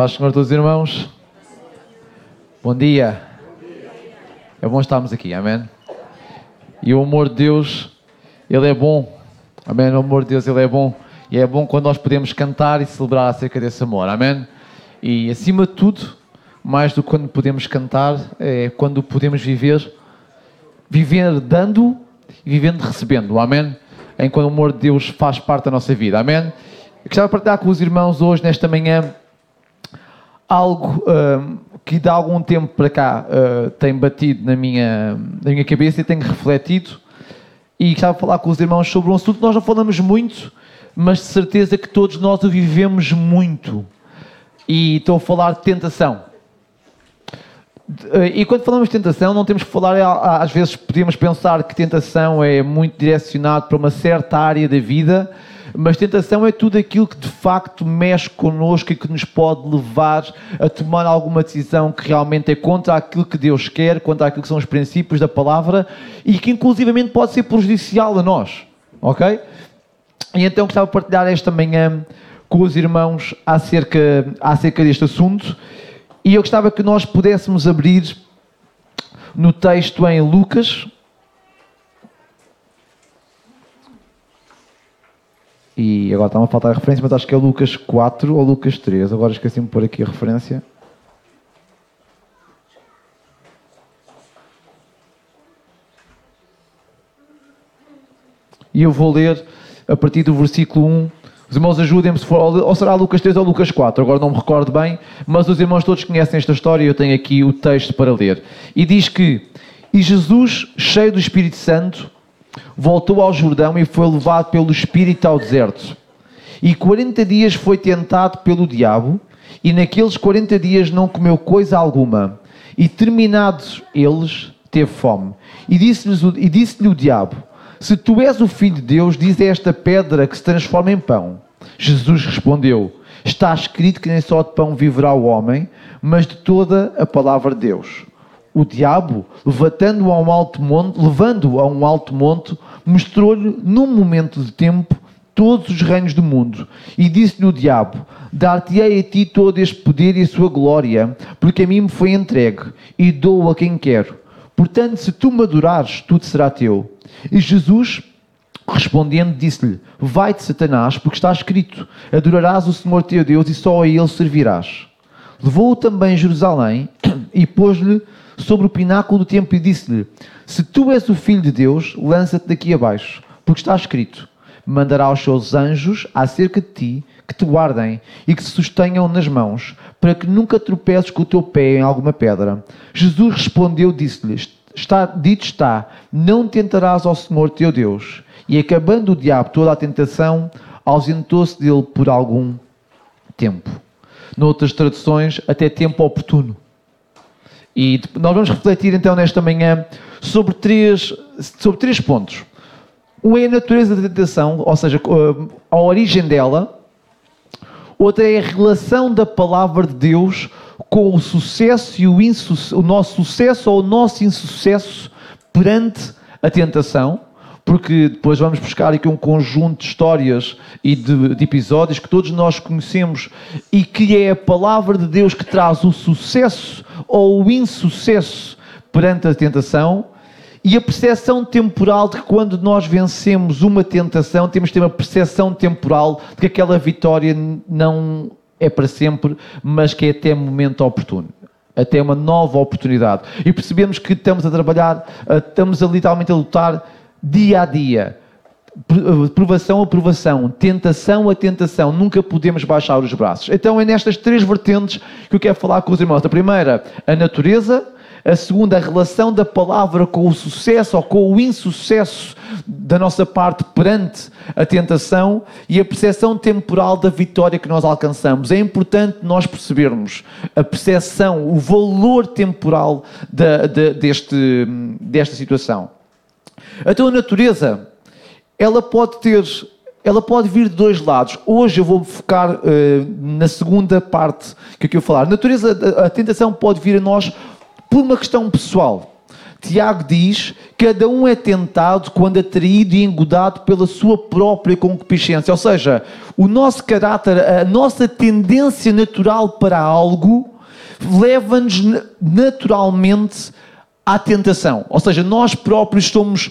Paz Senhor todos os irmãos. Bom dia. É bom estarmos aqui, amém? E o amor de Deus, Ele é bom. Amém? O amor de Deus, Ele é bom. E é bom quando nós podemos cantar e celebrar acerca desse amor, amém? E acima de tudo, mais do que quando podemos cantar, é quando podemos viver, viver dando e vivendo recebendo, amém? Em quando o amor de Deus faz parte da nossa vida, amém? Eu gostava de partilhar com os irmãos hoje, nesta manhã, algo uh, que de algum tempo para cá uh, tem batido na minha, na minha cabeça e tenho refletido. E gostava de falar com os irmãos sobre um assunto que nós não falamos muito, mas de certeza que todos nós o vivemos muito. E estou a falar de tentação. E quando falamos de tentação, não temos que falar, às vezes podemos pensar que tentação é muito direcionado para uma certa área da vida, mas tentação é tudo aquilo que de facto mexe connosco e que nos pode levar a tomar alguma decisão que realmente é contra aquilo que Deus quer, contra aquilo que são os princípios da palavra e que inclusivamente pode ser prejudicial a nós. Ok? E então gostava de partilhar esta manhã com os irmãos acerca, acerca deste assunto e eu gostava que nós pudéssemos abrir no texto em Lucas, E agora está-me a faltar a referência, mas acho que é Lucas 4 ou Lucas 3. Agora esqueci-me de pôr aqui a referência. E eu vou ler a partir do versículo 1. Os irmãos ajudem-me se for, ou será Lucas 3 ou Lucas 4, agora não me recordo bem, mas os irmãos todos conhecem esta história e eu tenho aqui o texto para ler. E diz que: E Jesus, cheio do Espírito Santo, voltou ao Jordão e foi levado pelo Espírito ao deserto. E 40 dias foi tentado pelo diabo, e naqueles 40 dias não comeu coisa alguma. E terminados eles, teve fome. E disse-lhe disse o diabo: Se tu és o filho de Deus, diz a esta pedra que se transforma em pão. Jesus respondeu: Está escrito que nem só de pão viverá o homem, mas de toda a palavra de Deus o diabo, levando-o a um alto monte, levando-o a um alto monte, mostrou-lhe num momento de tempo todos os reinos do mundo e disse-lhe o diabo: Dar-te-ei a ti todo este poder e a sua glória, porque a mim me foi entregue e dou a quem quero. Portanto, se tu me adorares, tudo será teu. E Jesus, respondendo, disse-lhe: Vai-te, Satanás, porque está escrito: Adorarás o Senhor teu Deus e só a ele servirás. Levou-o também a Jerusalém e pôs-lhe sobre o pináculo do templo e disse-lhe: Se tu és o filho de Deus, lança-te daqui abaixo, porque está escrito: Mandará os seus anjos acerca de ti que te guardem e que te sustenham nas mãos, para que nunca tropeces com o teu pé em alguma pedra. Jesus respondeu, disse-lhe: Está, dito está, não tentarás ao Senhor teu Deus. E acabando o diabo toda a tentação, ausentou-se dele por algum tempo. Noutras traduções, até tempo oportuno. E nós vamos refletir então nesta manhã sobre três, sobre três pontos. Um é a natureza da tentação, ou seja, a origem dela. Outra é a relação da palavra de Deus com o sucesso e o, o nosso sucesso ou o nosso insucesso perante a tentação porque depois vamos buscar aqui um conjunto de histórias e de, de, episódios que todos nós conhecemos e que é a palavra de Deus que traz o sucesso ou o insucesso perante a tentação e a percepção temporal de que quando nós vencemos uma tentação temos de ter uma percepção temporal de que aquela vitória não é para sempre, mas que é até momento oportuno até uma nova oportunidade. E percebemos que estamos a trabalhar, estamos a literalmente a lutar dia a dia, provação a provação, tentação a tentação, nunca podemos baixar os braços. Então é nestas três vertentes que eu quero falar com os irmãos. A primeira, a natureza. A segunda, a relação da palavra com o sucesso ou com o insucesso da nossa parte perante a tentação e a percepção temporal da vitória que nós alcançamos. É importante nós percebermos a percepção, o valor temporal da, de, deste, desta situação. Então a natureza, ela pode ter, ela pode vir de dois lados. Hoje eu vou focar uh, na segunda parte que eu quero falar. A natureza, a, a tentação pode vir a nós por uma questão pessoal. Tiago diz: cada um é tentado quando atraído e engodado pela sua própria concupiscência. Ou seja, o nosso caráter, a nossa tendência natural para algo, leva-nos naturalmente à tentação. Ou seja, nós próprios somos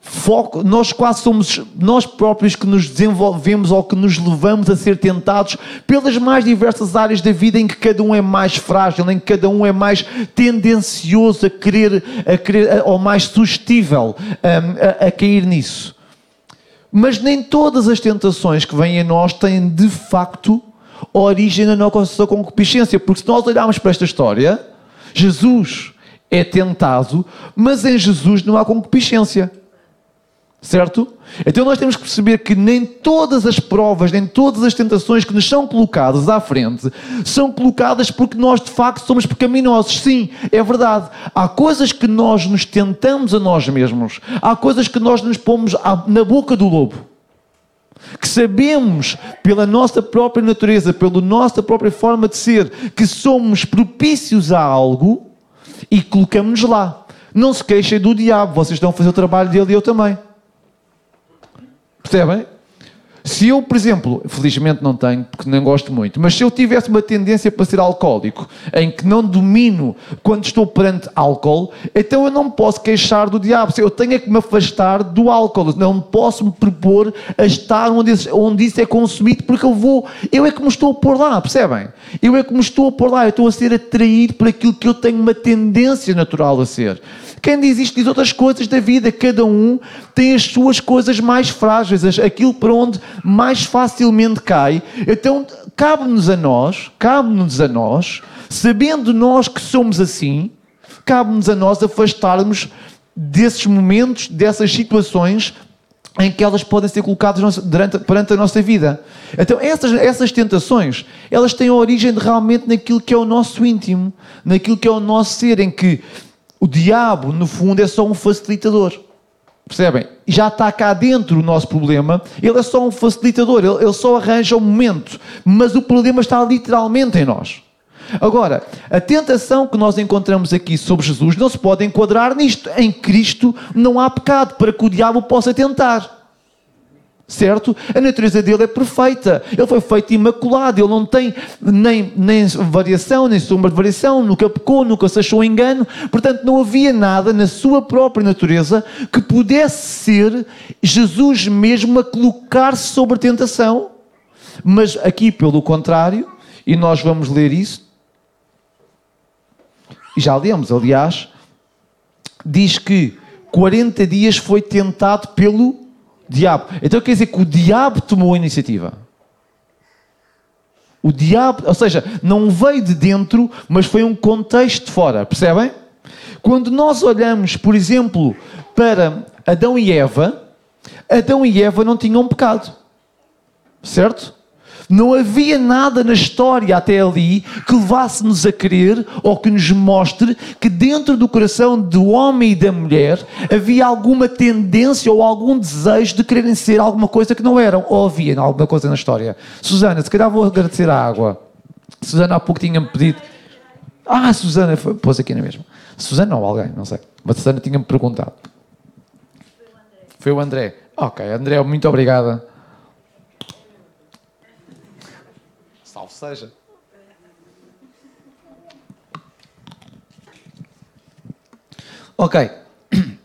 foco, nós quase somos nós próprios que nos desenvolvemos ou que nos levamos a ser tentados pelas mais diversas áreas da vida em que cada um é mais frágil, em que cada um é mais tendencioso a querer, a querer ou mais suscetível a, a, a cair nisso. Mas nem todas as tentações que vêm a nós têm de facto origem na nossa concupiscência, porque se nós olharmos para esta história, Jesus é tentado, mas em Jesus não há concupiscência. Certo? Então nós temos que perceber que nem todas as provas, nem todas as tentações que nos são colocadas à frente são colocadas porque nós de facto somos pecaminosos. Sim, é verdade. Há coisas que nós nos tentamos a nós mesmos, há coisas que nós nos pomos na boca do lobo. Que sabemos pela nossa própria natureza, pela nossa própria forma de ser, que somos propícios a algo e colocamos-nos lá. Não se queixem do diabo, vocês estão a fazer o trabalho dele e eu também. Percebem? Se eu, por exemplo, felizmente não tenho, porque não gosto muito, mas se eu tivesse uma tendência para ser alcoólico, em que não domino quando estou perante álcool, então eu não posso queixar do diabo. Eu tenho é que me afastar do álcool. Não posso me propor a estar onde, onde isso é consumido, porque eu vou, eu é que me estou a pôr lá, percebem? Eu é que me estou a pôr lá, eu estou a ser atraído por aquilo que eu tenho uma tendência natural a ser. Quem diz isto diz outras coisas da vida. Cada um tem as suas coisas mais frágeis, aquilo para onde mais facilmente cai. Então, cabe-nos a nós, cabe-nos a nós, sabendo nós que somos assim, cabe-nos a nós afastarmos desses momentos, dessas situações em que elas podem ser colocadas durante, perante a nossa vida. Então, essas, essas tentações, elas têm origem realmente naquilo que é o nosso íntimo, naquilo que é o nosso ser, em que o diabo, no fundo, é só um facilitador. Percebem? Já está cá dentro o nosso problema, ele é só um facilitador, ele, ele só arranja o um momento, mas o problema está literalmente em nós. Agora, a tentação que nós encontramos aqui sobre Jesus não se pode enquadrar nisto. Em Cristo não há pecado para que o diabo possa tentar certo? A natureza dele é perfeita. Ele foi feito imaculado. Ele não tem nem, nem variação, nem sombra de variação. Nunca pecou, nunca se achou engano. Portanto, não havia nada na sua própria natureza que pudesse ser Jesus mesmo a colocar-se sobre tentação. Mas aqui, pelo contrário, e nós vamos ler isso, e já lemos, aliás, diz que 40 dias foi tentado pelo diabo. Então quer dizer que o diabo tomou a iniciativa. O diabo, ou seja, não veio de dentro, mas foi um contexto de fora, percebem? Quando nós olhamos, por exemplo, para Adão e Eva, Adão e Eva não tinham pecado, certo? Não havia nada na história até ali que levasse-nos a crer ou que nos mostre que dentro do coração do homem e da mulher havia alguma tendência ou algum desejo de quererem ser alguma coisa que não eram. Ou havia alguma coisa na história. Susana, se calhar vou agradecer a água. Susana há pouco tinha-me pedido. Ah, Susana, foi, pôs aqui na mesma. Susana ou alguém, não sei. Mas Susana tinha-me perguntado. Foi o André. Ok, André, muito obrigada. Seja. Ok.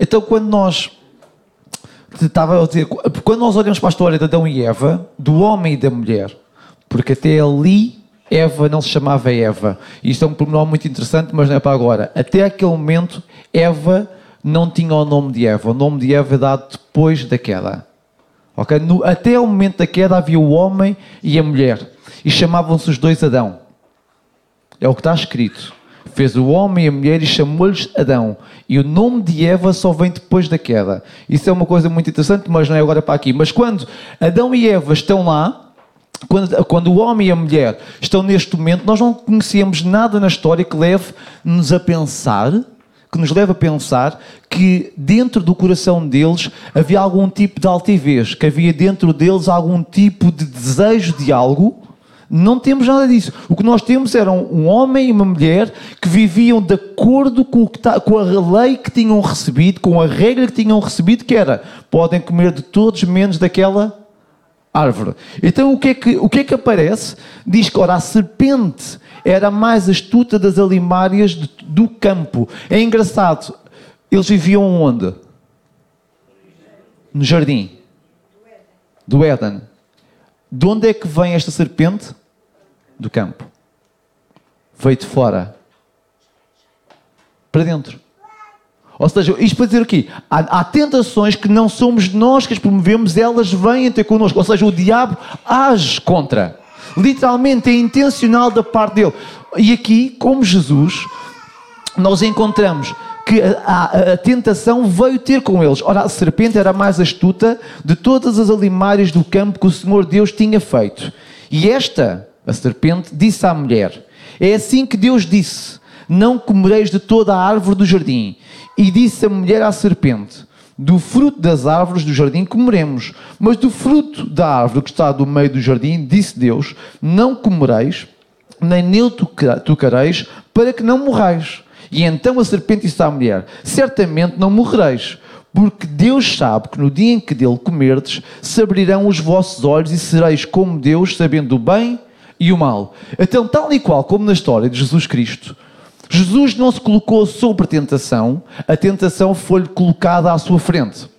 Então, quando nós. Estava a dizer, quando nós olhamos para a história de Adão e Eva, do homem e da mulher, porque até ali Eva não se chamava Eva. Isto é um pormenor muito interessante, mas não é para agora. Até aquele momento, Eva não tinha o nome de Eva. O nome de Eva é dado depois da queda. Okay? No, até o momento da queda havia o homem e a mulher. E chamavam-se os dois Adão. É o que está escrito. Fez o homem e a mulher e chamou-lhes Adão. E o nome de Eva só vem depois da queda. Isso é uma coisa muito interessante, mas não é agora para aqui. Mas quando Adão e Eva estão lá, quando, quando, o homem e a mulher estão neste momento, nós não conhecemos nada na história que leve-nos a pensar que nos leva a pensar que dentro do coração deles havia algum tipo de altivez, que havia dentro deles algum tipo de desejo de algo Não temos nada disso. O que nós temos era um homem e uma mulher que viviam de acordo com, com, a lei que tinham recebido, com a regra que tinham recebido, que era podem comer de todos menos daquela árvore. Então o que é que, o que, é que aparece? Diz que ora, a serpente era mais astuta das alimárias do campo. É engraçado, eles viviam onde? No jardim do Éden. De onde é que vem esta serpente? Do campo. Veio de fora para dentro. Ou seja, isto para dizer o quê? Há, há, tentações que não somos nós que as promovemos, elas vêm ter connosco. Ou seja, o diabo age contra. Literalmente é intencional da parte dele. E aqui, como Jesus, nós encontramos que a, a, a, tentação veio ter com eles. Ora, a serpente era a mais astuta de todas as alimárias do campo que o Senhor Deus tinha feito. E esta, a serpente, disse à mulher: É assim que Deus disse: Não comereis de toda a árvore do jardim. E disse a mulher à serpente: Do fruto das árvores do jardim comeremos, mas do fruto da árvore que está do meio do jardim, disse Deus: Não comereis, nem nele tocareis, para que não morrais. E então a serpente disse à mulher: Certamente não morrereis, porque Deus sabe que no dia em que dele comerdes, se abrirão os vossos olhos e sereis como Deus, sabendo o bem e o mal. Então, tal e qual como na história de Jesus Cristo, Jesus não se colocou sobre tentação, a tentação foi-lhe colocada à sua frente.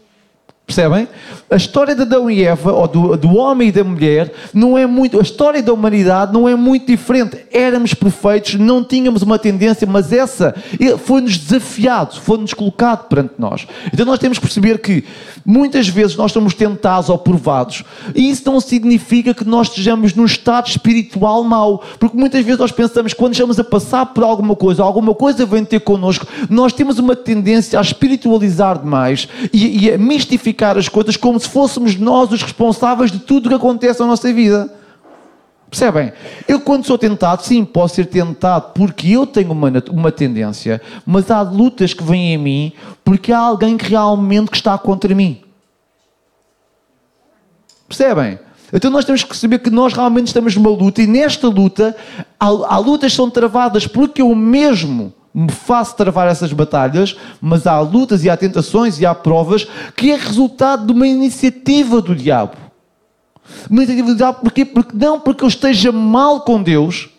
Percebem? A história de Adão e Eva, ou do, do homem e da mulher, não é muito. A história da humanidade não é muito diferente. Éramos perfeitos, não tínhamos uma tendência, mas essa foi-nos desafiado, foi-nos colocado perante nós. Então nós temos que perceber que muitas vezes nós somos tentados ou provados, e isso não significa que nós estejamos num estado espiritual mau, porque muitas vezes nós pensamos que quando estamos a passar por alguma coisa, alguma coisa vem ter connosco, nós temos uma tendência a espiritualizar demais e, e a mistificar as coisas como se fôssemos nós os responsáveis de tudo o que acontece na nossa vida. Percebem? Eu, quando sou tentado, sim, posso ser tentado porque eu tenho uma, uma tendência, mas há lutas que vêm em mim porque há alguém que realmente que está contra mim. Percebem? Então nós temos que saber que nós realmente estamos numa luta e nesta luta há, há lutas que são travadas porque eu mesmo me faço travar essas batalhas, mas há lutas e há tentações e há provas que é resultado de uma iniciativa do diabo. Uma iniciativa do diabo porquê? Porque não porque eu esteja mal com Deus,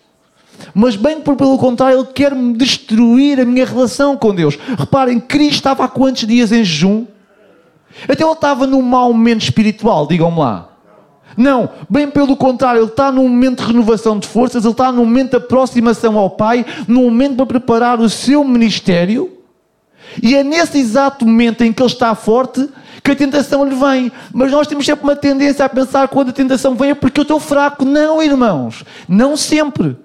mas bem por pelo contrário, Ele quer me destruir a minha relação com Deus. Reparem, Cristo estava há quantos dias em jejum? Até ele estava num mau momento espiritual, digam-me lá. Não, bem pelo contrário, ele está num momento de renovação de forças, ele está num momento de aproximação ao Pai, num momento para preparar o seu ministério. E é nesse exato momento em que ele está forte que a tentação lhe vem. Mas nós temos sempre uma tendência a pensar quando a tentação vem é porque eu estou fraco. Não, irmãos, não sempre.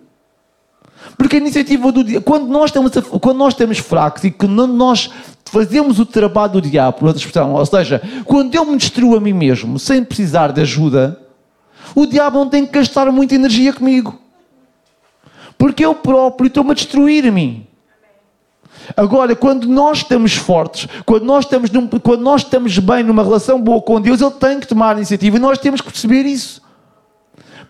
Porque a iniciativa do dia, quando nós estamos, quando nós estamos fracos e quando nós fazemos o trabalho do diabo, por outra expressão, ou seja, quando eu me destruo a mim mesmo sem precisar de ajuda, o diabo não tem que gastar muita energia comigo. Porque eu próprio estou-me a destruir a mim. Agora, quando nós estamos fortes, quando nós estamos, num, quando nós estamos bem numa relação boa com Deus, Ele tem que tomar a iniciativa e nós temos que perceber isso.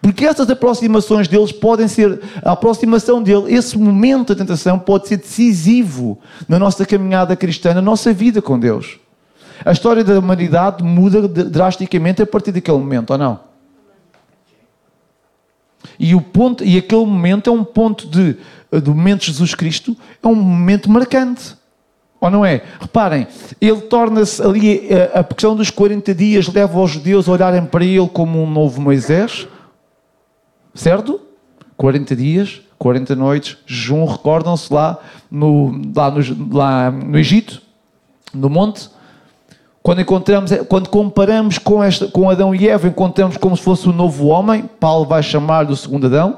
Porque essas aproximações deles podem ser, a aproximação dele, esse momento da tentação pode ser decisivo na nossa caminhada cristã, na nossa vida com Deus. A história da humanidade muda drasticamente a partir daquele momento, ou não? E, o ponto, e aquele momento é um ponto de, do momento de Jesus Cristo, é um momento marcante. Ou não é? Reparem, ele torna-se ali, a, a questão dos 40 dias leva os judeus a olharem para ele como um novo Moisés. Certo? 40 dias, 40 noites, jejum, recordam-se lá no, lá, no, lá no Egito, no monte. Quando encontramos, quando comparamos com, esta, com Adão e Eva, encontramos como se fosse um novo homem, Paulo vai chamar do segundo Adão.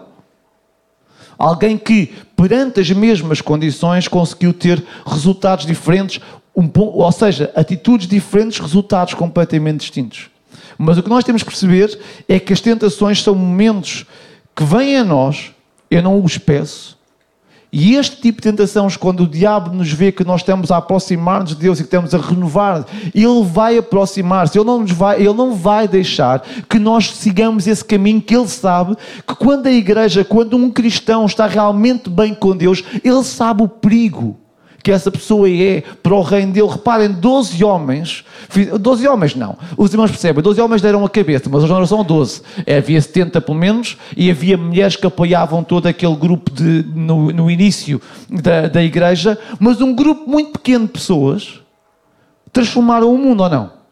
Alguém que, perante as mesmas condições, conseguiu ter resultados diferentes, um, ou seja, atitudes diferentes, resultados completamente distintos. Mas o que nós temos que perceber é que as tentações são momentos que vêm a nós, eu não os peço, E este tipo de tentações, quando o diabo nos vê que nós estamos a aproximar-nos de Deus e que estamos a renovar, ele vai aproximar-se, ele, não nos vai, ele não vai deixar que nós sigamos esse caminho que ele sabe que quando a igreja, quando um cristão está realmente bem com Deus, ele sabe o perigo que essa pessoa é para o reino dele. Reparem, 12 homens, 12 homens não, os irmãos percebem, 12 homens deram a cabeça, mas hoje não são 12, é, havia 70 pelo menos, e havia mulheres que apoiavam todo aquele grupo de, no, no início da, da igreja, mas um grupo muito pequeno de pessoas transformaram o mundo ou não?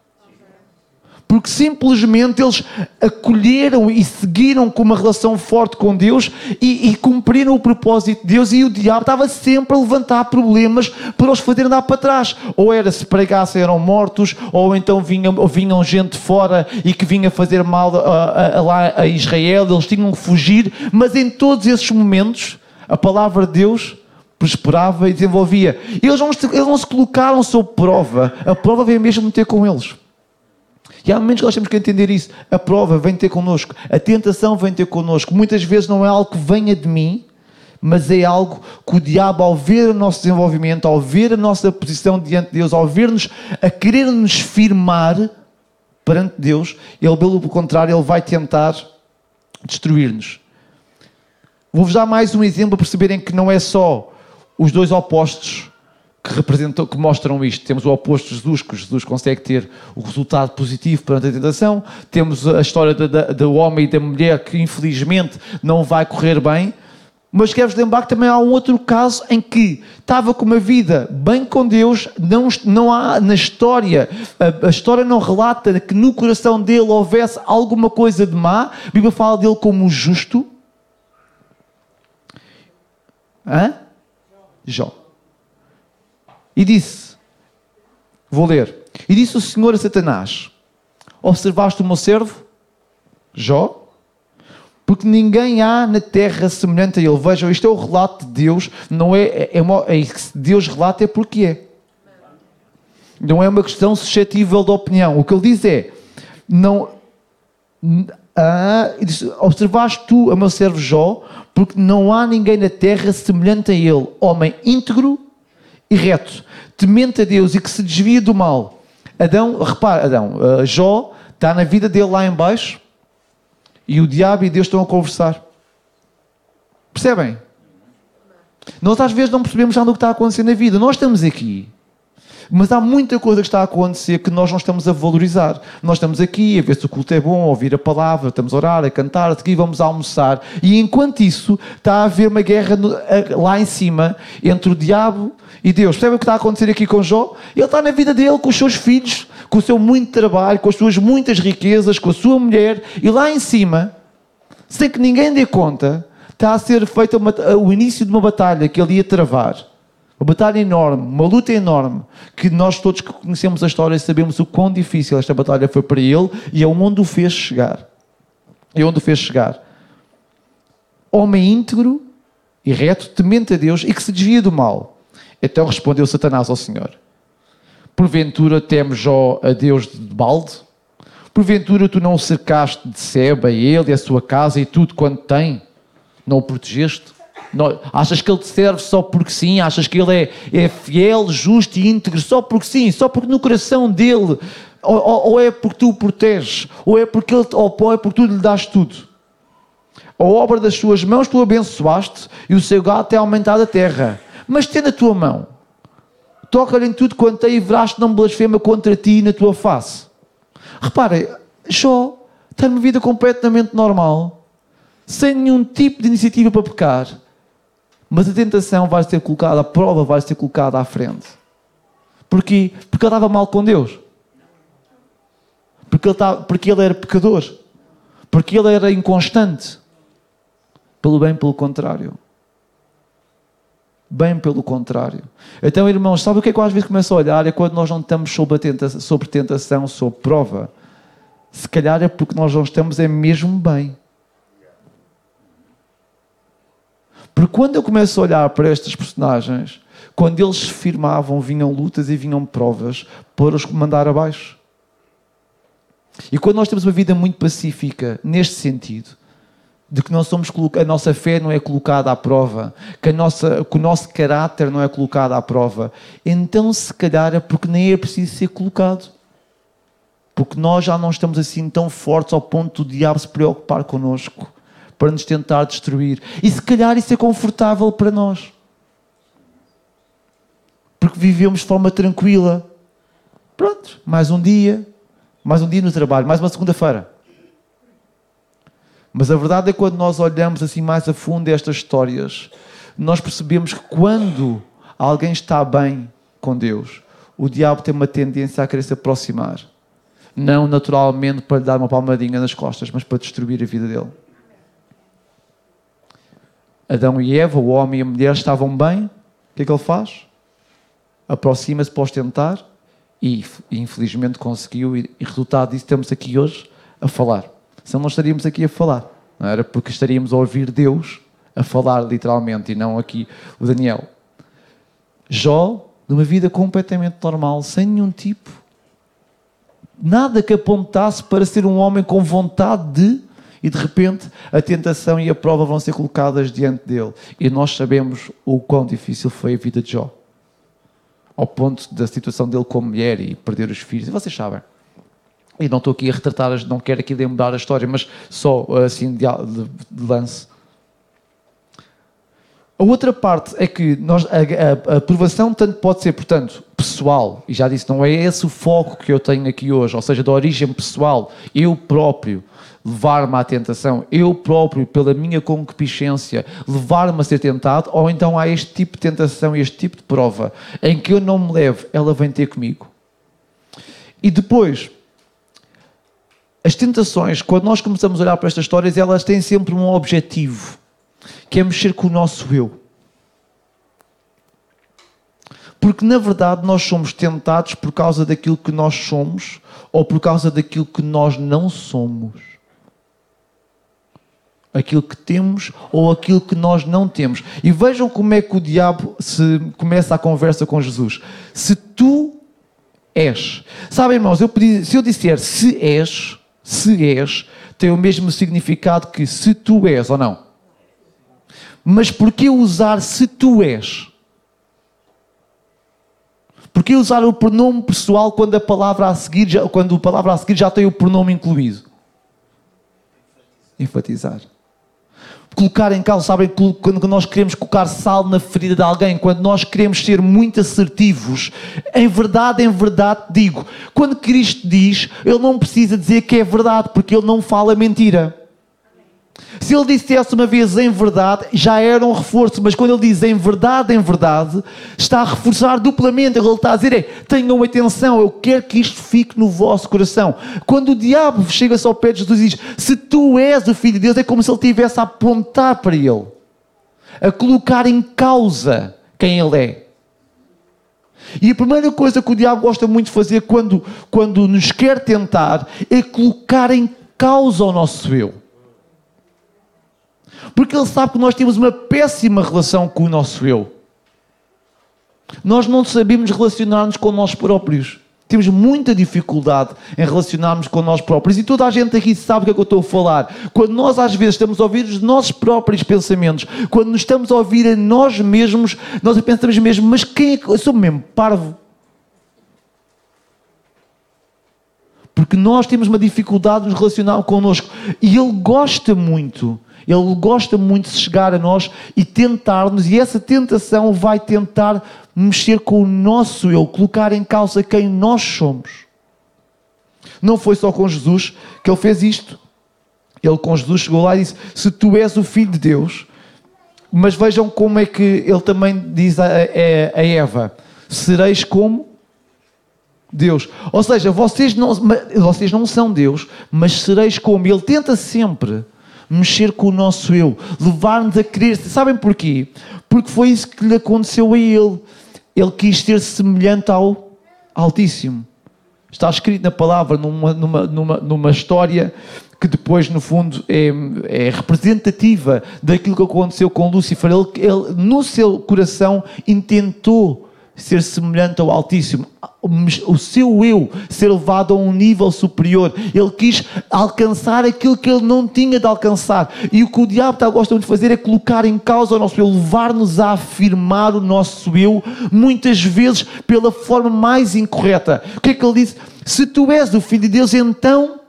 Porque simplesmente eles acolheram e seguiram com uma relação forte com Deus e, e, cumpriram o propósito de Deus e o diabo estava sempre a levantar problemas para os fazer andar para trás. Ou era se pregassem eram mortos, ou então vinham, vinham gente fora e que vinha fazer mal a, a, lá a Israel, eles tinham que fugir, mas em todos esses momentos a palavra de Deus prosperava e desenvolvia. Eles não, eles não se colocaram sob prova, a prova veio mesmo ter com eles. E há momentos que nós temos que entender isso. A prova vem ter connosco, a tentação vem ter connosco. Muitas vezes não é algo que venha de mim, mas é algo que o diabo, ao ver o nosso desenvolvimento, ao ver a nossa posição diante de Deus, ao ver-nos a querer nos firmar perante Deus, ele, pelo contrário, ele vai tentar destruir-nos. Vou-vos dar mais um exemplo para perceberem que não é só os dois opostos que representam, que mostram isto. Temos o oposto de Jesus, que Jesus consegue ter o resultado positivo perante a tentação. Temos a história do homem e da mulher que infelizmente não vai correr bem. Mas quero-vos lembrar que também há um outro caso em que estava com uma vida bem com Deus, não, não há na história, a, a, história não relata que no coração dele houvesse alguma coisa de má. A Bíblia fala dele como justo. Hã? Jó. E disse: Vou ler. E disse o Senhor a Satanás: Observaste o meu servo, Jó? Porque ninguém há na terra semelhante a ele. Vejam, isto é o relato de Deus, não é, é, é, uma, é Deus relata é porque é. Não é uma questão suscetível de opinião. O que ele diz é: não, ah, observaste tu a meu servo Jó, porque não há ninguém na terra semelhante a ele, homem íntegro e reto, temente a Deus e que se desvia do mal. Adão, repara, Adão, uh, Jó está na vida dele lá embaixo e o diabo e Deus estão a conversar. Percebem? Nós às vezes não percebemos nada do que está a acontecer na vida. Nós estamos aqui mas há muita coisa que está a acontecer que nós não estamos a valorizar. Nós estamos aqui a ver se o culto é bom, a ouvir a palavra, estamos a orar, a cantar, aqui vamos a almoçar. E enquanto isso, está a haver uma guerra lá em cima entre o diabo e Deus. Percebe o que está a acontecer aqui com Jó? Ele está na vida dele, com os seus filhos, com o seu muito trabalho, com as suas muitas riquezas, com a sua mulher, e lá em cima, sem que ninguém dê conta, está a ser feito o início de uma batalha que ele ia travar. Uma batalha enorme, uma luta enorme, que nós todos que conhecemos a história sabemos o quão difícil esta batalha foi para ele e aonde o fez chegar. E onde o fez chegar. Homem íntegro e reto, temente a Deus e que se desvia do mal. Então respondeu Satanás ao Senhor: Porventura temos Jó a Deus de balde? Porventura tu não o cercaste de Seba, ele e a sua casa e tudo quanto tem? Não o protegeste? achas que ele te serve só porque sim? Achas que ele é, é fiel, justo e íntegro só porque sim? Só porque no coração dele? Ou, ou, ou é porque tu o proteges? Ou é porque, ele, ou é porque tu lhe das tudo? A obra das suas mãos tu abençoaste e o seu gato é aumentado a terra. Mas tendo a tua mão, toca-lhe em tudo quanto é e verás não blasfema contra ti na tua face. Reparem, Jó tem uma vida completamente normal, sem nenhum tipo de iniciativa para pecar. Mas a tentação vai ser colocada, a prova vai ser colocada à frente. Porquê? Porque ele estava mal com Deus. Porque ele, estava, porque ele era pecador. Porque ele era inconstante. Pelo bem, pelo contrário. Bem pelo contrário. Então, irmãos, sabe o que é que eu às vezes começo a olhar? É quando nós não estamos sobre, tentação, tentação, sobre prova. Se calhar é porque nós não estamos é mesmo bem. Porque quando eu começo a olhar para estes personagens, quando eles se firmavam, vinham lutas e vinham provas para os mandar abaixo. E quando nós temos uma vida muito pacífica, neste sentido, de que nós somos a nossa fé não é colocada à prova, que, a nossa, que o nosso caráter não é colocado à prova, então se calhar é porque nem é preciso ser colocado. Porque nós já não estamos assim tão fortes ao ponto do diabo se preocupar connosco para nos tentar destruir. E se calhar isso é confortável para nós. Porque vivemos de forma tranquila. Pronto, mais um dia, mais um dia no trabalho, mais uma segunda-feira. Mas a verdade é que quando nós olhamos assim mais a fundo estas histórias, nós percebemos que quando alguém está bem com Deus, o diabo tem uma tendência a querer se aproximar. Não naturalmente para lhe dar uma palmadinha nas costas, mas para destruir a vida dele. Adão e Eva, o homem e a mulher, estavam bem. O que é que ele faz? Aproxima-se para os tentar e, infelizmente, conseguiu. E, resultado disso, estamos aqui hoje a falar. Senão não estaríamos aqui a falar. Não era porque estaríamos a ouvir Deus a falar literalmente e não aqui o Daniel. Jó, de uma vida completamente normal, sem nenhum tipo, nada que apontasse para ser um homem com vontade de, e de repente a tentação e a prova vão ser colocadas diante dele. E nós sabemos o quão difícil foi a vida de Jó. Ao ponto da situação dele como mulher e perder os filhos. E vocês sabem. E não estou aqui a retratar, não quero aqui mudar a história, mas só assim de, de, de lance. A outra parte é que nós, a, a, a, aprovação tanto pode ser, portanto, pessoal, e já disse, não é esse o foco que eu tenho aqui hoje, ou seja, da origem pessoal, eu próprio levar-me à tentação, eu próprio, pela minha concupiscência, levar-me a ser tentado, ou então há este tipo de tentação, este tipo de prova, em que eu não me levo, ela vem ter comigo. E depois, as tentações, quando nós começamos a olhar para estas histórias, elas têm sempre um objetivo, que é mexer com o nosso eu. Porque na verdade nós somos tentados por causa daquilo que nós somos ou por causa daquilo que nós não somos. Aquilo que temos ou aquilo que nós não temos. E vejam como é que o diabo se começa a conversa com Jesus. Se tu és. Sabem, irmãos, eu se eu disser se és, se és, tem o mesmo significado que se tu és ou não. Mas por que usar se tu és? Por que usar o pronome pessoal quando a palavra a seguir já, quando a palavra a seguir já tem o pronome incluído? Enfatizar colocar em causa, sabem, quando nós queremos colocar sal na ferida de alguém, quando nós queremos ser muito assertivos, em verdade, em verdade digo, quando Cristo diz, Ele não precisa dizer que é verdade, porque Ele não fala mentira. Se ele dissesse uma vez em verdade, já era um reforço, mas quando ele diz em verdade, em verdade, está a reforçar duplamente. Ele está a dizer: é, tenham atenção, eu quero que isto fique no vosso coração. Quando o diabo chega-se ao pé de Jesus e diz: Se tu és o filho de Deus, é como se ele estivesse a apontar para ele, a colocar em causa quem ele é. E a primeira coisa que o diabo gosta muito de fazer quando, quando nos quer tentar é colocar em causa o nosso eu. Porque Ele sabe que nós temos uma péssima relação com o nosso eu. Nós não sabemos relacionar-nos com nós próprios. Temos muita dificuldade em relacionarmos com nós próprios. E toda a gente aqui sabe o que é que eu estou a falar. Quando nós às vezes estamos a ouvir os nossos próprios pensamentos, quando nos estamos a ouvir a nós mesmos, nós pensamos mesmo, mas quem é que. Eu sou mesmo parvo. Porque nós temos uma dificuldade de nos relacionar connosco. E Ele gosta muito ele gosta muito de chegar a nós e tentar-nos, e essa tentação vai tentar mexer com o nosso eu, colocar em causa quem nós somos. Não foi só com Jesus que ele fez isto. Ele com Jesus chegou lá e disse: Se tu és o filho de Deus, mas vejam como é que ele também diz a, a, Eva: Sereis como Deus. Ou seja, vocês não, vocês não são Deus, mas sereis como. Ele tenta sempre mexer com o nosso eu, levar-nos a querer. Sabem porquê? Porque foi isso que lhe aconteceu a ele. Ele quis ser semelhante ao Altíssimo. Está escrito na palavra, numa, numa, numa, numa história que depois, no fundo, é, é, representativa daquilo que aconteceu com Lúcifer. Ele, ele, no seu coração, intentou ser semelhante ao Altíssimo. O seu eu ser levado a um nível superior. Ele quis alcançar aquilo que ele não tinha de alcançar. E o que o diabo está gosta de fazer é colocar em causa o nosso eu, levar-nos a afirmar o nosso eu, muitas vezes pela forma mais incorreta. O que é que ele disse? Se tu és o filho de Deus, então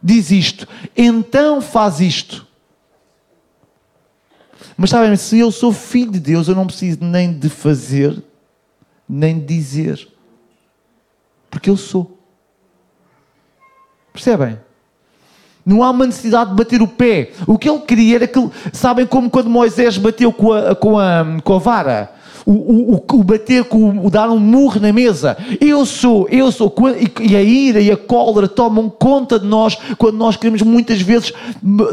diz isto, então faz isto. Mas sabem, se eu sou filho de Deus, eu não preciso nem de fazer, nem de dizer porque eu sou. Percebem? Não há uma necessidade de bater o pé. O que ele queria era que, sabem como quando Moisés bateu com a, com a, com a vara? O, o, o, bater, com, o dar um murro na mesa. Eu sou, eu sou. E a ira e a cólera tomam conta de nós quando nós queremos muitas vezes